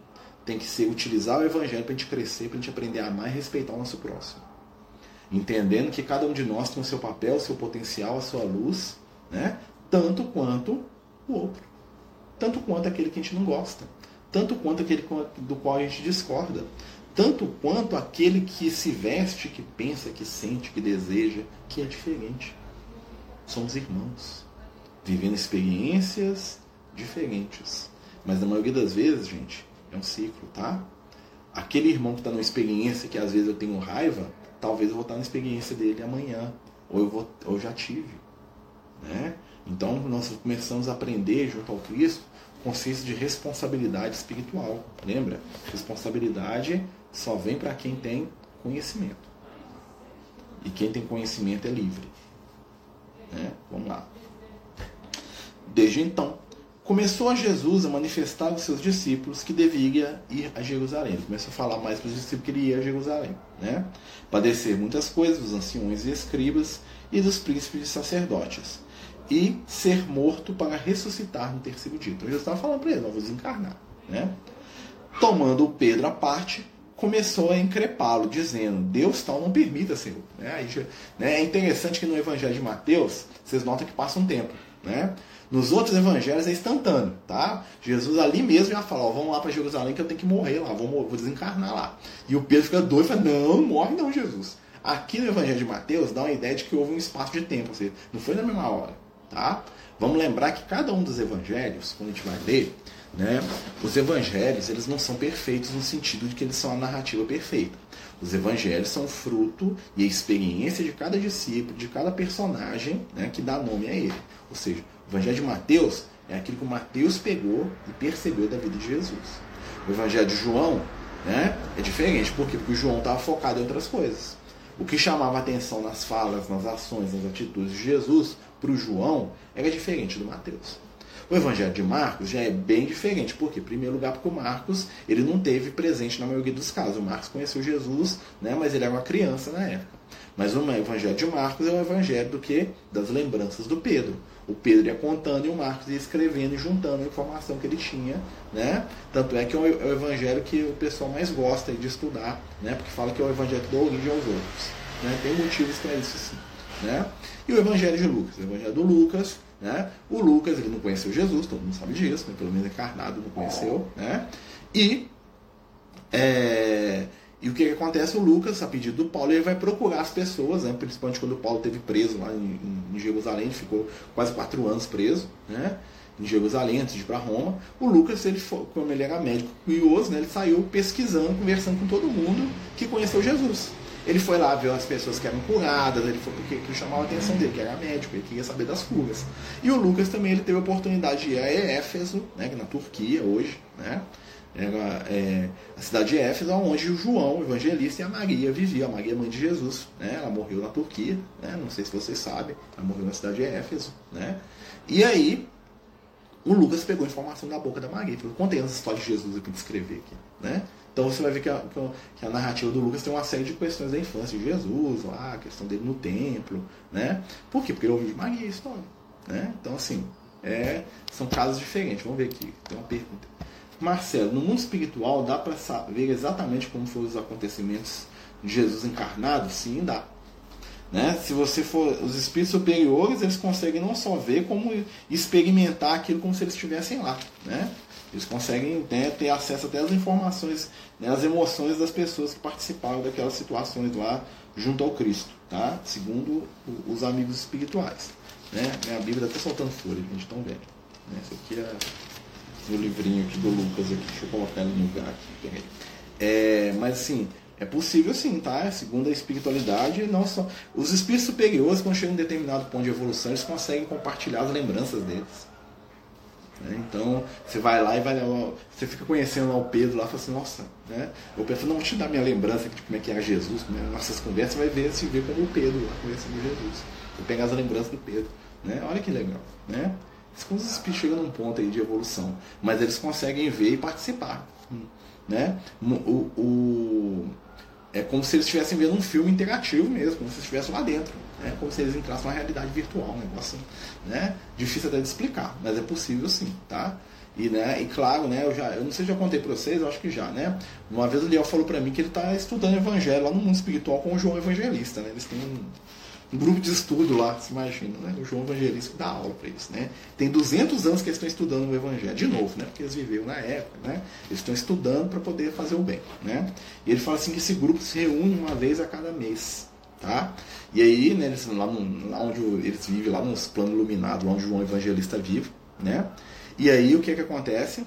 tem que ser utilizar o evangelho para a gente crescer, para a gente aprender a amar e respeitar o nosso próximo. Entendendo que cada um de nós tem o seu papel, o seu potencial, a sua luz, né? tanto quanto o outro. Tanto quanto aquele que a gente não gosta tanto quanto aquele do qual a gente discorda, tanto quanto aquele que se veste, que pensa, que sente, que deseja, que é diferente. Somos irmãos, vivendo experiências diferentes. Mas na maioria das vezes, gente, é um ciclo, tá? Aquele irmão que está numa experiência que às vezes eu tenho raiva, talvez eu vou estar na experiência dele amanhã. ou eu, vou, ou já tive. Né? Então nós começamos a aprender junto ao Cristo conceito de responsabilidade espiritual. Lembra? Responsabilidade só vem para quem tem conhecimento. E quem tem conhecimento é livre. Né? Vamos lá. Desde então, começou a Jesus a manifestar aos seus discípulos que devia ir a Jerusalém. Ele começou a falar mais para os discípulos que ele ia a Jerusalém. Né? Padecer muitas coisas dos anciões e escribas e dos príncipes e sacerdotes. E ser morto para ressuscitar no terceiro dia. Então Jesus estava falando para ele, não vou desencarnar. Né? Tomando Pedro à parte, começou a increpá-lo, dizendo: Deus tal não permita, Senhor. Né? Né? É interessante que no Evangelho de Mateus, vocês notam que passa um tempo. Né? Nos outros evangelhos é instantâneo, tá? Jesus ali mesmo já fala, ó, vamos lá para Jerusalém que eu tenho que morrer lá, vou, vou desencarnar lá. E o Pedro fica doido e fala, não, morre não, Jesus. Aqui no evangelho de Mateus dá uma ideia de que houve um espaço de tempo, ou seja, não foi na mesma hora, tá? Vamos lembrar que cada um dos evangelhos, quando a gente vai ler, né, os evangelhos eles não são perfeitos no sentido de que eles são a narrativa perfeita. Os evangelhos são fruto e a experiência de cada discípulo, de cada personagem né, que dá nome a ele. Ou seja, evangelho de Mateus é aquilo que Mateus pegou e percebeu da vida de Jesus. O evangelho de João né, é diferente. Por quê? Porque o João estava focado em outras coisas. O que chamava atenção nas falas, nas ações, nas atitudes de Jesus para o João era diferente do Mateus. O Evangelho de Marcos já é bem diferente. Por quê? Em primeiro lugar, porque o Marcos ele não teve presente na maioria dos casos. O Marcos conheceu Jesus, né, mas ele era uma criança na época. Mas o Evangelho de Marcos é o Evangelho do que? Das lembranças do Pedro. O Pedro ia contando e o Marcos ia escrevendo e juntando a informação que ele tinha, né? Tanto é que é o Evangelho que o pessoal mais gosta de estudar, né? Porque fala que é o Evangelho que dá origem aos outros. Né? Tem motivos para isso sim, né? E o Evangelho de Lucas, o Evangelho do Lucas, né? O Lucas ele não conheceu Jesus, todo mundo sabe disso, né? pelo menos encarnado não conheceu, né? E é, e o que, que, acontece? O Lucas, a pedido do Paulo, ele vai procurar as pessoas, né? principalmente quando o Paulo teve preso lá em, em Jerusalém, ele ficou quase quatro anos preso, né? em Jerusalém, antes de ir para Roma. O Lucas, ele foi, como ele era médico curioso, né? ele saiu pesquisando, conversando com todo mundo que conheceu Jesus. Ele foi lá ver as pessoas que eram curadas, ele foi porque aquilo chamava a atenção dele, que era médico, ele queria saber das curas. E o Lucas também ele teve a oportunidade de ir a Éfeso, né, na Turquia hoje, né? Era é, a cidade de Éfeso, onde o João, o evangelista, e a Maria viviam. A Maria, mãe de Jesus, né? ela morreu na Turquia, né? não sei se vocês sabem, ela morreu na cidade de Éfeso. Né? E aí, o Lucas pegou a informação da boca da Maria. Falou, contei as histórias de Jesus aqui para descrever aqui. Né? Então você vai ver que a, que a, narrativa do Lucas tem uma série de questões da infância de Jesus, lá, a questão dele no templo. Né? Por quê? Porque ele ouviu de Maria a história. Né? Então, assim, é, são casos diferentes. Vamos ver aqui, tem uma pergunta. Marcelo, no mundo espiritual dá para saber exatamente como foram os acontecimentos de Jesus encarnado? Sim, dá. Né? Se você for os espíritos superiores, eles conseguem não só ver como experimentar aquilo como se eles estivessem lá, né? Eles conseguem né, ter acesso até às informações, né, às emoções das pessoas que participaram daquelas situações lá junto ao Cristo, tá? Segundo os amigos espirituais, né? Minha Bíblia está até soltando folha, a gente tão vendo. Né? Isso aqui é no livrinho aqui do Lucas aqui. Deixa eu colocar ele no lugar aqui. É, mas assim, é possível sim, tá? Segundo a espiritualidade, não só. Os espíritos superiores, quando chegam em determinado ponto de evolução, eles conseguem compartilhar as lembranças deles. Né? Então, você vai lá e vai você fica conhecendo lá o Pedro lá e fala assim, nossa, né? O Pedro não vou te dar minha lembrança de como é que era Jesus, como é nossas conversas, vai ver, se ver como o Pedro lá conhecendo Jesus. Vou pegar as lembranças do Pedro. Né? Olha que legal. Né? Os espíritos chegam num ponto aí de evolução, mas eles conseguem ver e participar. Né? O, o, é como se eles estivessem vendo um filme interativo mesmo, como se estivessem lá dentro. Né? Como se eles entrassem numa realidade virtual, um negócio né? difícil até de explicar, mas é possível sim. Tá? E, né, e claro, né, eu, já, eu não sei se já contei para vocês, eu acho que já, né? Uma vez o Liel falou para mim que ele está estudando evangelho lá no mundo espiritual com o João Evangelista, né? Eles têm um, um grupo de estudo lá, se imagina, né? O João Evangelista dá aula para eles, né? Tem 200 anos que eles estão estudando o Evangelho, de novo, né? Porque eles viveram na época, né? Eles estão estudando para poder fazer o bem, né? E ele fala assim que esse grupo se reúne uma vez a cada mês, tá? E aí, né, eles, lá, no, lá onde eles vivem, lá nos planos iluminados, lá onde o João Evangelista vive, né? E aí o que é que acontece?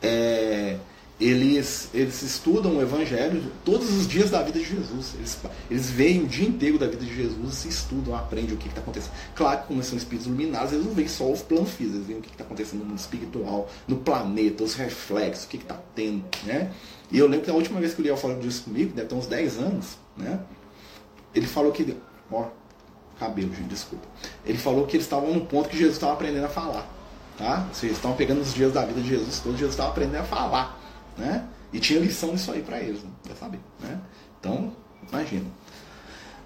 É, eles, eles estudam o Evangelho todos os dias da vida de Jesus. Eles, eles veem o dia inteiro da vida de Jesus e estudam, aprendem o que está acontecendo. Claro que, como são espíritos iluminados, eles não veem só o plano físico, eles veem o que está acontecendo no mundo espiritual, no planeta, os reflexos, o que está tendo. Né? E eu lembro que a última vez que o Liel falou disso comigo, deve ter uns 10 anos, né? ele falou que. Ó, cabelo, gente, desculpa. Ele falou que eles estavam no ponto que Jesus estava aprendendo a falar. Tá? Vocês estavam pegando os dias da vida de Jesus, todos Jesus estava aprendendo a falar. Né? E tinha lição disso aí para eles, né? Quer saber, né? Então, imagina.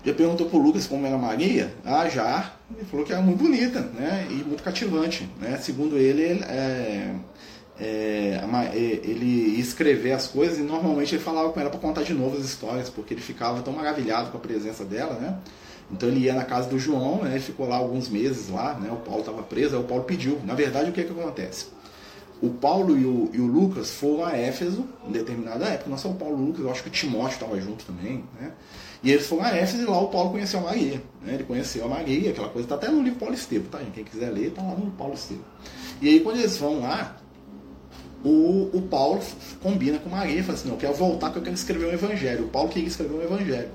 Já perguntou pro Lucas como era Maria? Ah, já. Ele falou que era muito bonita, né? E muito cativante, né? Segundo ele, é, é, é ele escrever as coisas e normalmente ele falava com ela para contar de novo as histórias, porque ele ficava tão maravilhado com a presença dela, né? Então ele ia na casa do João, né? Ele ficou lá alguns meses lá, né? O Paulo estava preso, aí o Paulo pediu. Na verdade, o que que acontece? O Paulo e o, e o, Lucas foram a Éfeso em determinada época. Não só o Paulo e o Lucas, eu acho que o Timóteo estava junto também. Né? E eles foram a Éfeso e lá o Paulo conheceu a Maria. Né? Ele conheceu a Maria, aquela coisa, está até no livro Paulo Estevam, tá, gente? Quem quiser ler, está lá no Paulo Estevam. E aí quando eles vão lá, o, o Paulo combina com Maria e fala assim, não, eu quero voltar porque eu quero escrever um evangelho. O Paulo queria escrever um evangelho.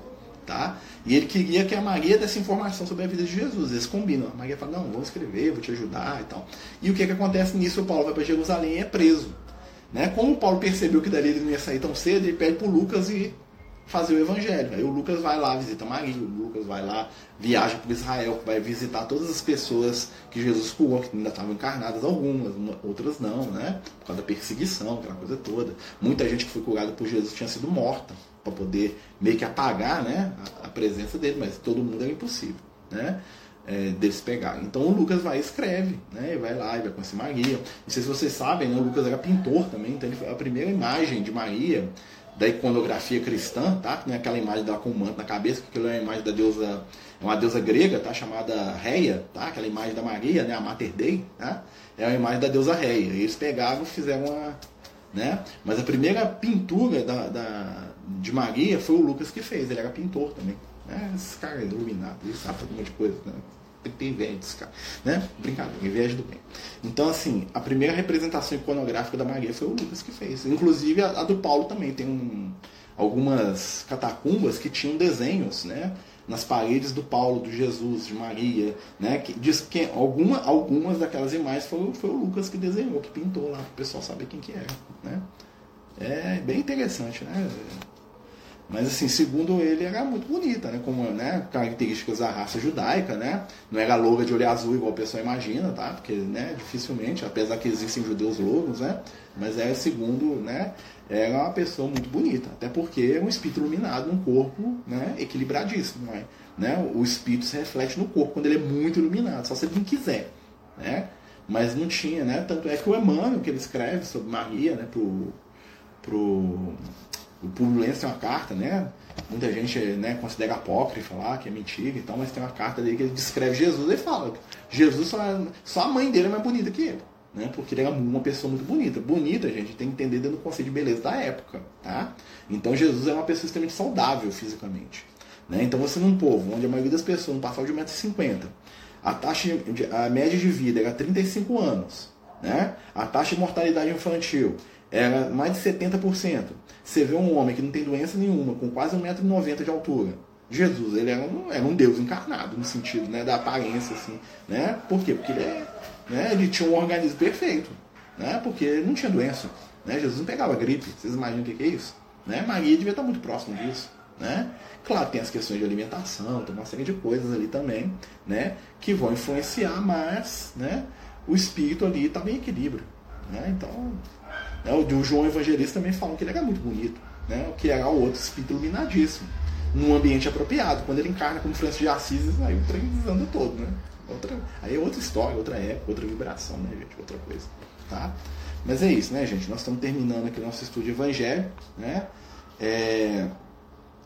Tá? E ele queria que a Maria desse informação sobre a vida de Jesus. Eles combinam. A Maria fala, não, vamos escrever, vou te ajudar e tal. E o que, que acontece nisso? O Paulo vai para Jerusalém e é preso. Né? Como o Paulo percebeu que dali ele não ia sair tão cedo, ele pede para Lucas e fazer o evangelho. Aí o Lucas vai lá, visita Maria, o Lucas vai lá, viaja para Israel, vai visitar todas as pessoas que Jesus curou, que ainda estavam encarnadas, algumas, outras não, né? Por causa da perseguição, aquela coisa toda. Muita gente que foi curada por Jesus tinha sido morta para poder meio que apagar né, a, a, presença dele, mas todo mundo era impossível né, é, deles pegar. Então o Lucas vai e escreve, né, vai lá e vai conhecer Maria. Não sei se vocês sabem, né, o Lucas era pintor também, então ele foi a primeira imagem de Maria da iconografia cristã, tá? É aquela imagem dela com um manto na cabeça, que é uma imagem da deusa, é uma deusa grega, tá? Chamada Reia, tá? Aquela imagem da Maria, né? A Mater Dei, tá? É a imagem da deusa Reia. E eles pegavam e fizeram uma, né? Mas a primeira pintura da, da de Maria foi o Lucas que fez, ele era pintor também. Né? Esse cara é iluminado, ele sabe um monte de coisa. Né? Tem que ter inveja desse cara. Né? Brincadeira, inveja do bem. Então, assim, a primeira representação iconográfica da Maria foi o Lucas que fez. Inclusive a, a do Paulo também. Tem um, algumas catacumbas que tinham desenhos, né? Nas paredes do Paulo, do Jesus, de Maria, né? Que diz que alguma, algumas daquelas imagens foi, foi o Lucas que desenhou, que pintou lá, para o pessoal saber quem que era, né? É bem interessante, né? Mas assim, segundo ele, era muito bonita, né? Como né, características da raça judaica, né? Não era loura de olho azul igual a pessoa imagina, tá? Porque, né, dificilmente, apesar que existem judeus louros, né? Mas é segundo, né? Era uma pessoa muito bonita, até porque é um espírito iluminado num corpo, né? Equilibradíssimo, não é? Né? O espírito se reflete no corpo quando ele é muito iluminado, só se ele não quiser, né? Mas não tinha, né? Tanto é que o Emmanuel, que ele escreve sobre Maria, né? Pro, pro o Publiense tem uma carta, né? Muita gente né, considera apócrifa lá, que é mentira e tal, mas tem uma carta dele que ele descreve Jesus e fala Jesus só, é, só a mãe dele é mais bonita que ele. Né? Porque ele era uma pessoa muito bonita. Bonita, gente, tem que entender dentro do conceito de beleza da época. Tá? Então Jesus é uma pessoa extremamente saudável fisicamente. Né? Então você num povo onde a maioria das pessoas não passava de 1,50m, a taxa de, a média de vida era 35 anos. Né? A taxa de mortalidade infantil era mais de 70%. Você vê um homem que não tem doença nenhuma, com quase 1,90m de altura. Jesus, ele era um, era um Deus encarnado, no sentido né, da aparência, assim. Né? Por quê? Porque ele, é, né, ele tinha um organismo perfeito. Né? Porque ele não tinha doença. Né? Jesus não pegava gripe. Vocês imaginam o que é isso? Né? Maria devia estar muito próximo disso. Né? Claro, tem as questões de alimentação, tem uma série de coisas ali também, né? Que vão influenciar, mas né, o espírito ali estava em equilíbrio. Né? Então, né? O João Evangelista também falam que ele era muito bonito, né? que era o outro espírito iluminadíssimo, num ambiente apropriado. Quando ele encarna como Francisco de Assis, aí o trem desanda todo. Né? Outra, aí é outra história, outra época, outra vibração, né, gente? Outra coisa. Tá? Mas é isso, né, gente? Nós estamos terminando aqui o nosso estudo de Evangelho. Né? É,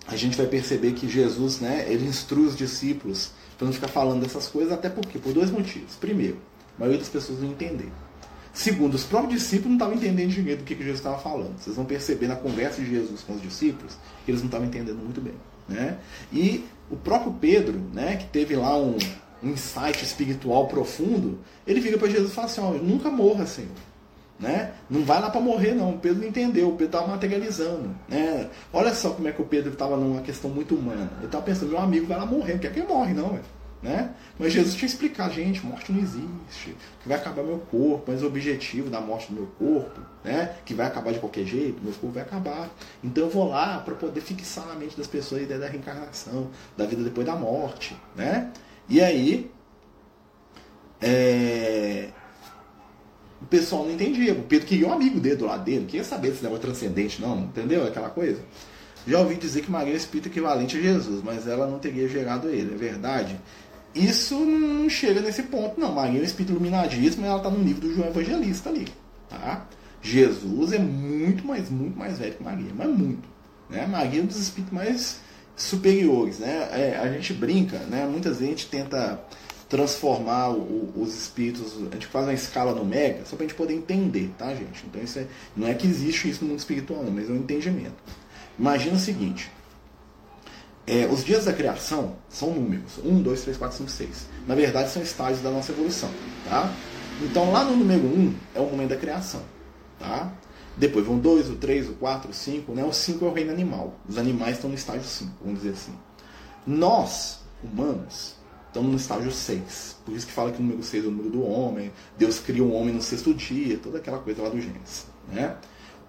a gente vai perceber que Jesus, né, ele instrui os discípulos para não ficar falando dessas coisas, até porque por dois motivos. Primeiro, a maioria das pessoas não entender. Segundo, os próprios discípulos não estavam entendendo direito do que, Jesus estava falando. Vocês vão perceber na conversa de Jesus com os discípulos que eles não estavam entendendo muito bem. Né? E o próprio Pedro, né, que teve lá um, um insight espiritual profundo, ele fica para Jesus e fala assim: nunca morra, Senhor. Né? Não vai lá para morrer, não. O Pedro não entendeu, o Pedro estava materializando. Né? Olha só como é que o Pedro estava numa questão muito humana. Ele estava pensando, meu amigo vai lá morrer, não quer que ele morre, não. Véio. Né? Mas Jesus tinha que explicar, gente, morte não existe, que vai acabar meu corpo, mas o objetivo da morte do meu corpo, né? que vai acabar de qualquer jeito, meu corpo vai acabar. Então eu vou lá para poder fixar na mente das pessoas a ideia da reencarnação, da vida depois da morte. Né? E aí, é... o pessoal não entendia. O Pedro queria um amigo dele do lado dele, queria saber se era transcendente, não, entendeu? Aquela coisa. Já ouvi dizer que Maria é espírito equivalente a Jesus, mas ela não teria gerado ele, é verdade? Isso não chega nesse ponto, não. Maria é um espírito iluminadíssimo ela está no nível do João Evangelista ali. Tá? Jesus é muito mais, muito mais velho que Maria, mas muito. Né? Maria é um dos espíritos mais superiores. Né? É, a gente brinca, né? muitas vezes a gente tenta transformar o, os espíritos, a gente faz uma escala numérica só para a gente poder entender, tá, gente? Então isso é, não é que existe isso no mundo espiritual, não, mas é um entendimento. Imagina o seguinte: é, os dias da criação são números. 1, 2, 3, 4, 5, 6. Na verdade, são estágios da nossa evolução. Tá? Então, lá no número 1 é o momento da criação. Tá? Depois vão 2, o 3, o 4, o 5. Né? O 5 é o reino animal. Os animais estão no estágio 5, vamos dizer assim. Nós, humanos, estamos no estágio 6. Por isso que fala que o número 6 é o número do homem. Deus cria o um homem no sexto dia. Toda aquela coisa lá do Gênesis. Né?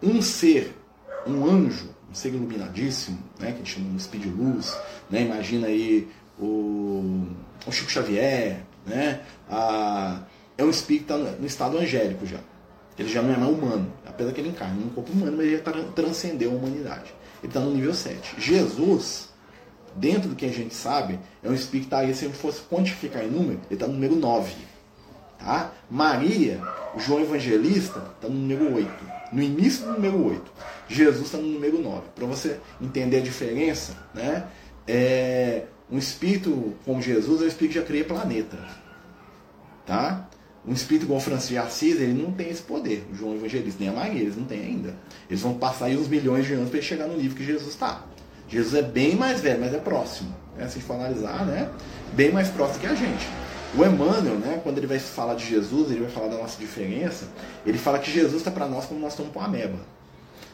Um ser, um anjo, um ser iluminadíssimo, né, que a gente chama de speed luz, né, imagina aí o, o Chico Xavier, né, a, é um espírito que está no estado angélico já. Ele já não é mais humano, apesar que ele encarna num corpo humano, mas ele já transcendeu a humanidade. Ele está no nível 7. Jesus, dentro do que a gente sabe, é um espírito que está aí, se a gente fosse quantificar em número, ele está no número 9. Tá? Maria, João Evangelista, está no número 8. No início do número 8. Jesus está no número 9. Para você entender a diferença, né? É, um espírito como Jesus é um espírito que já cria planeta. Tá? Um espírito como Francisco de Assis, ele não tem esse poder. O João Evangelista, nem a Maria, eles não têm ainda. Eles vão passar aí uns milhões de anos para chegar no nível que Jesus está. Jesus é bem mais velho, mas é próximo. Né? Se a gente for analisar, né? bem mais próximo que a gente. O Emmanuel, né, quando ele vai falar de Jesus, ele vai falar da nossa diferença, ele fala que Jesus está para nós como nós estamos para a ameba.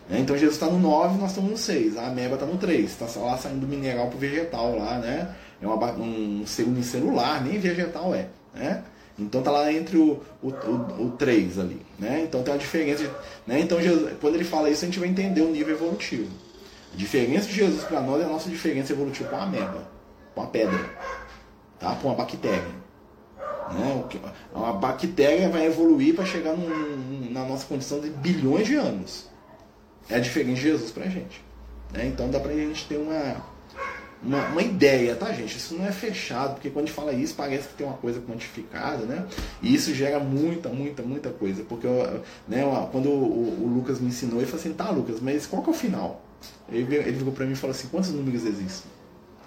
Né? Então Jesus está no 9, nós estamos no 6. A ameba está no 3. Está lá saindo do mineral para o vegetal lá, né? É uma, um segundo celular, nem vegetal é. Né? Então está lá entre o, o, o, o 3 ali. Né? Então tem uma diferença. De, né? Então Jesus, quando ele fala isso, a gente vai entender o nível evolutivo. A diferença de Jesus para nós é a nossa diferença evolutiva com a ameba, com a pedra, tá? com a bactéria. Né? Uma bactéria vai evoluir para chegar num, na nossa condição de bilhões de anos é diferente de Jesus pra gente. Né? Então dá pra gente ter uma, uma, uma, ideia, tá, gente? Isso não é fechado, porque quando a gente fala isso, parece que tem uma coisa quantificada, né? E isso gera muita, muita, muita coisa. Porque né, quando o, o, Lucas me ensinou, ele falou assim: tá, Lucas, mas qual que é o final? Ele, ele virou pra mim e falou assim: quantos números existem?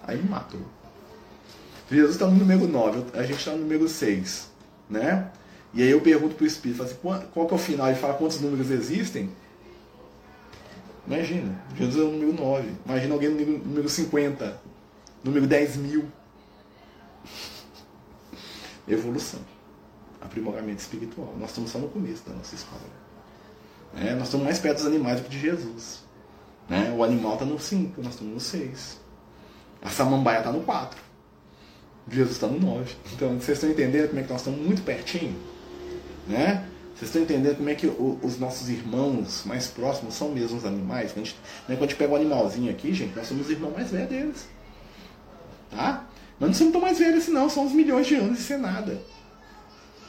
Aí me matou. Jesus está no número 9, a gente está no número 6, né? E aí eu pergunto pro Espírito, assim, qual que é o final? Ele fala quantos números existem? Imagina, Jesus é o número 9. Imagina alguém no número, número 50, número 10 mil. <laughs> Evolução. Aprimoramento espiritual. Nós estamos só no começo da nossa escola. É, nós estamos mais perto dos animais do que de Jesus. Né? O animal está no 5, nós estamos no 6. A samambaia está no 4. Jesus está no 9. Então, vocês estão entendendo como é que nós estamos muito pertinho? Né? Vocês estão entendendo como é que o, os nossos irmãos mais próximos são mesmo os animais? Quando a, gente, né, quando a gente pega um animalzinho aqui, gente, nós somos os irmãos mais velhos deles. Tá? Mas não somos tão mais velhos assim não, são uns milhões de anos e sem nada.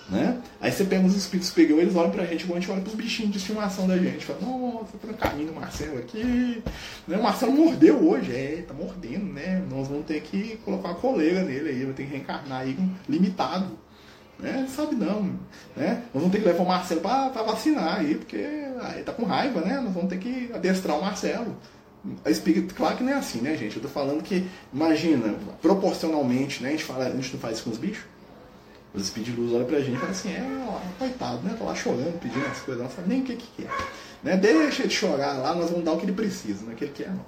Né? Aí você pega os espíritos superiores, eles olham pra gente igual a gente olha pros bichinhos de estimação da gente. Fala, nossa, tá no caminho do Marcelo aqui. Né? O Marcelo mordeu hoje, é, tá mordendo, né? Nós vamos ter que colocar uma coleira nele aí, vai ter que reencarnar aí limitado. Né? Sabe não. Né? Nós vamos ter que levar o Marcelo para vacinar aí, porque aí tá com raiva, né? Nós vamos ter que adestrar o Marcelo. Espírito, claro que não é assim, né, gente? Eu tô falando que, imagina, proporcionalmente, né? A gente, fala, a gente não faz isso com os bichos. Os espíritos olham pra gente e falam assim, é, ó, coitado, né? Tô lá chorando, pedindo as coisas, não sabe nem o que que é. Né? Deixa ele chorar lá, nós vamos dar o que ele precisa, não é o que ele quer, não.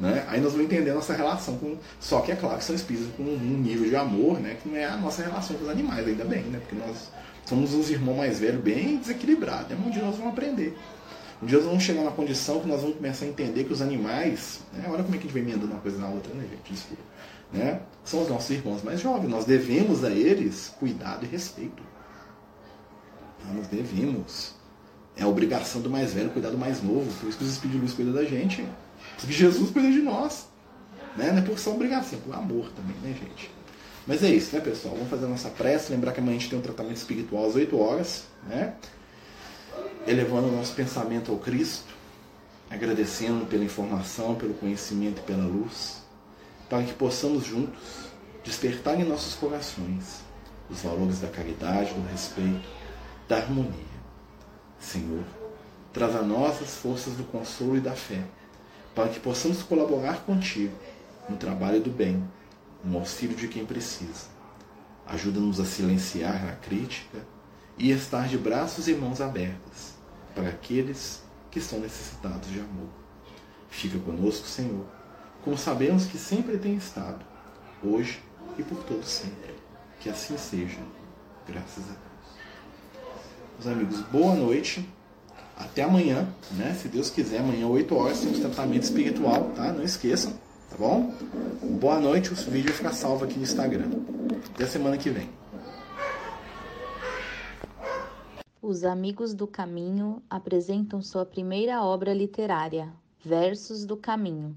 Né? Aí nós vamos entender a nossa relação com. Só que é claro que são espíritos com um nível de amor, né? Que não é a nossa relação com os animais, ainda bem, né? Porque nós Somos uns irmãos mais velhos bem desequilibrados. É um dia nós vamos aprender. Um dia nós vamos chegar na condição que nós vamos começar a entender que os animais. Né? Olha como é que a gente vem emendando uma coisa na outra, né, gente? Desculpa. Né? São os nossos irmãos mais jovens. Nós devemos a eles cuidado e respeito. Nós devemos. É a obrigação do mais velho cuidar do mais novo. Por isso que os Espíritos de Luz cuidam da gente. Por isso que Jesus cuida de nós. Né? Não é por sua obrigação, é por amor também, né, gente? Mas é isso, né, pessoal? Vamos fazer a nossa prece. Lembrar que amanhã a gente tem um tratamento espiritual às 8 horas, né? Elevando o nosso pensamento ao Cristo, agradecendo pela informação, pelo conhecimento e pela luz, para que possamos juntos despertar em nossos corações os valores da caridade, do respeito, da harmonia. Senhor, traz a nós as forças do consolo e da fé, para que possamos colaborar contigo no trabalho do bem no auxílio de quem precisa. Ajuda-nos a silenciar a crítica e estar de braços e mãos abertas para aqueles que estão necessitados de amor. Fica conosco, Senhor, como sabemos que sempre tem estado, hoje e por todo sempre. Que assim seja, graças a Deus. Meus amigos, boa noite. Até amanhã, né? Se Deus quiser, amanhã 8 horas temos tratamento espiritual, tá? Não esqueçam. Tá bom? Boa noite, o vídeo fica salvo aqui no Instagram. Até semana que vem. Os Amigos do Caminho apresentam sua primeira obra literária, Versos do Caminho,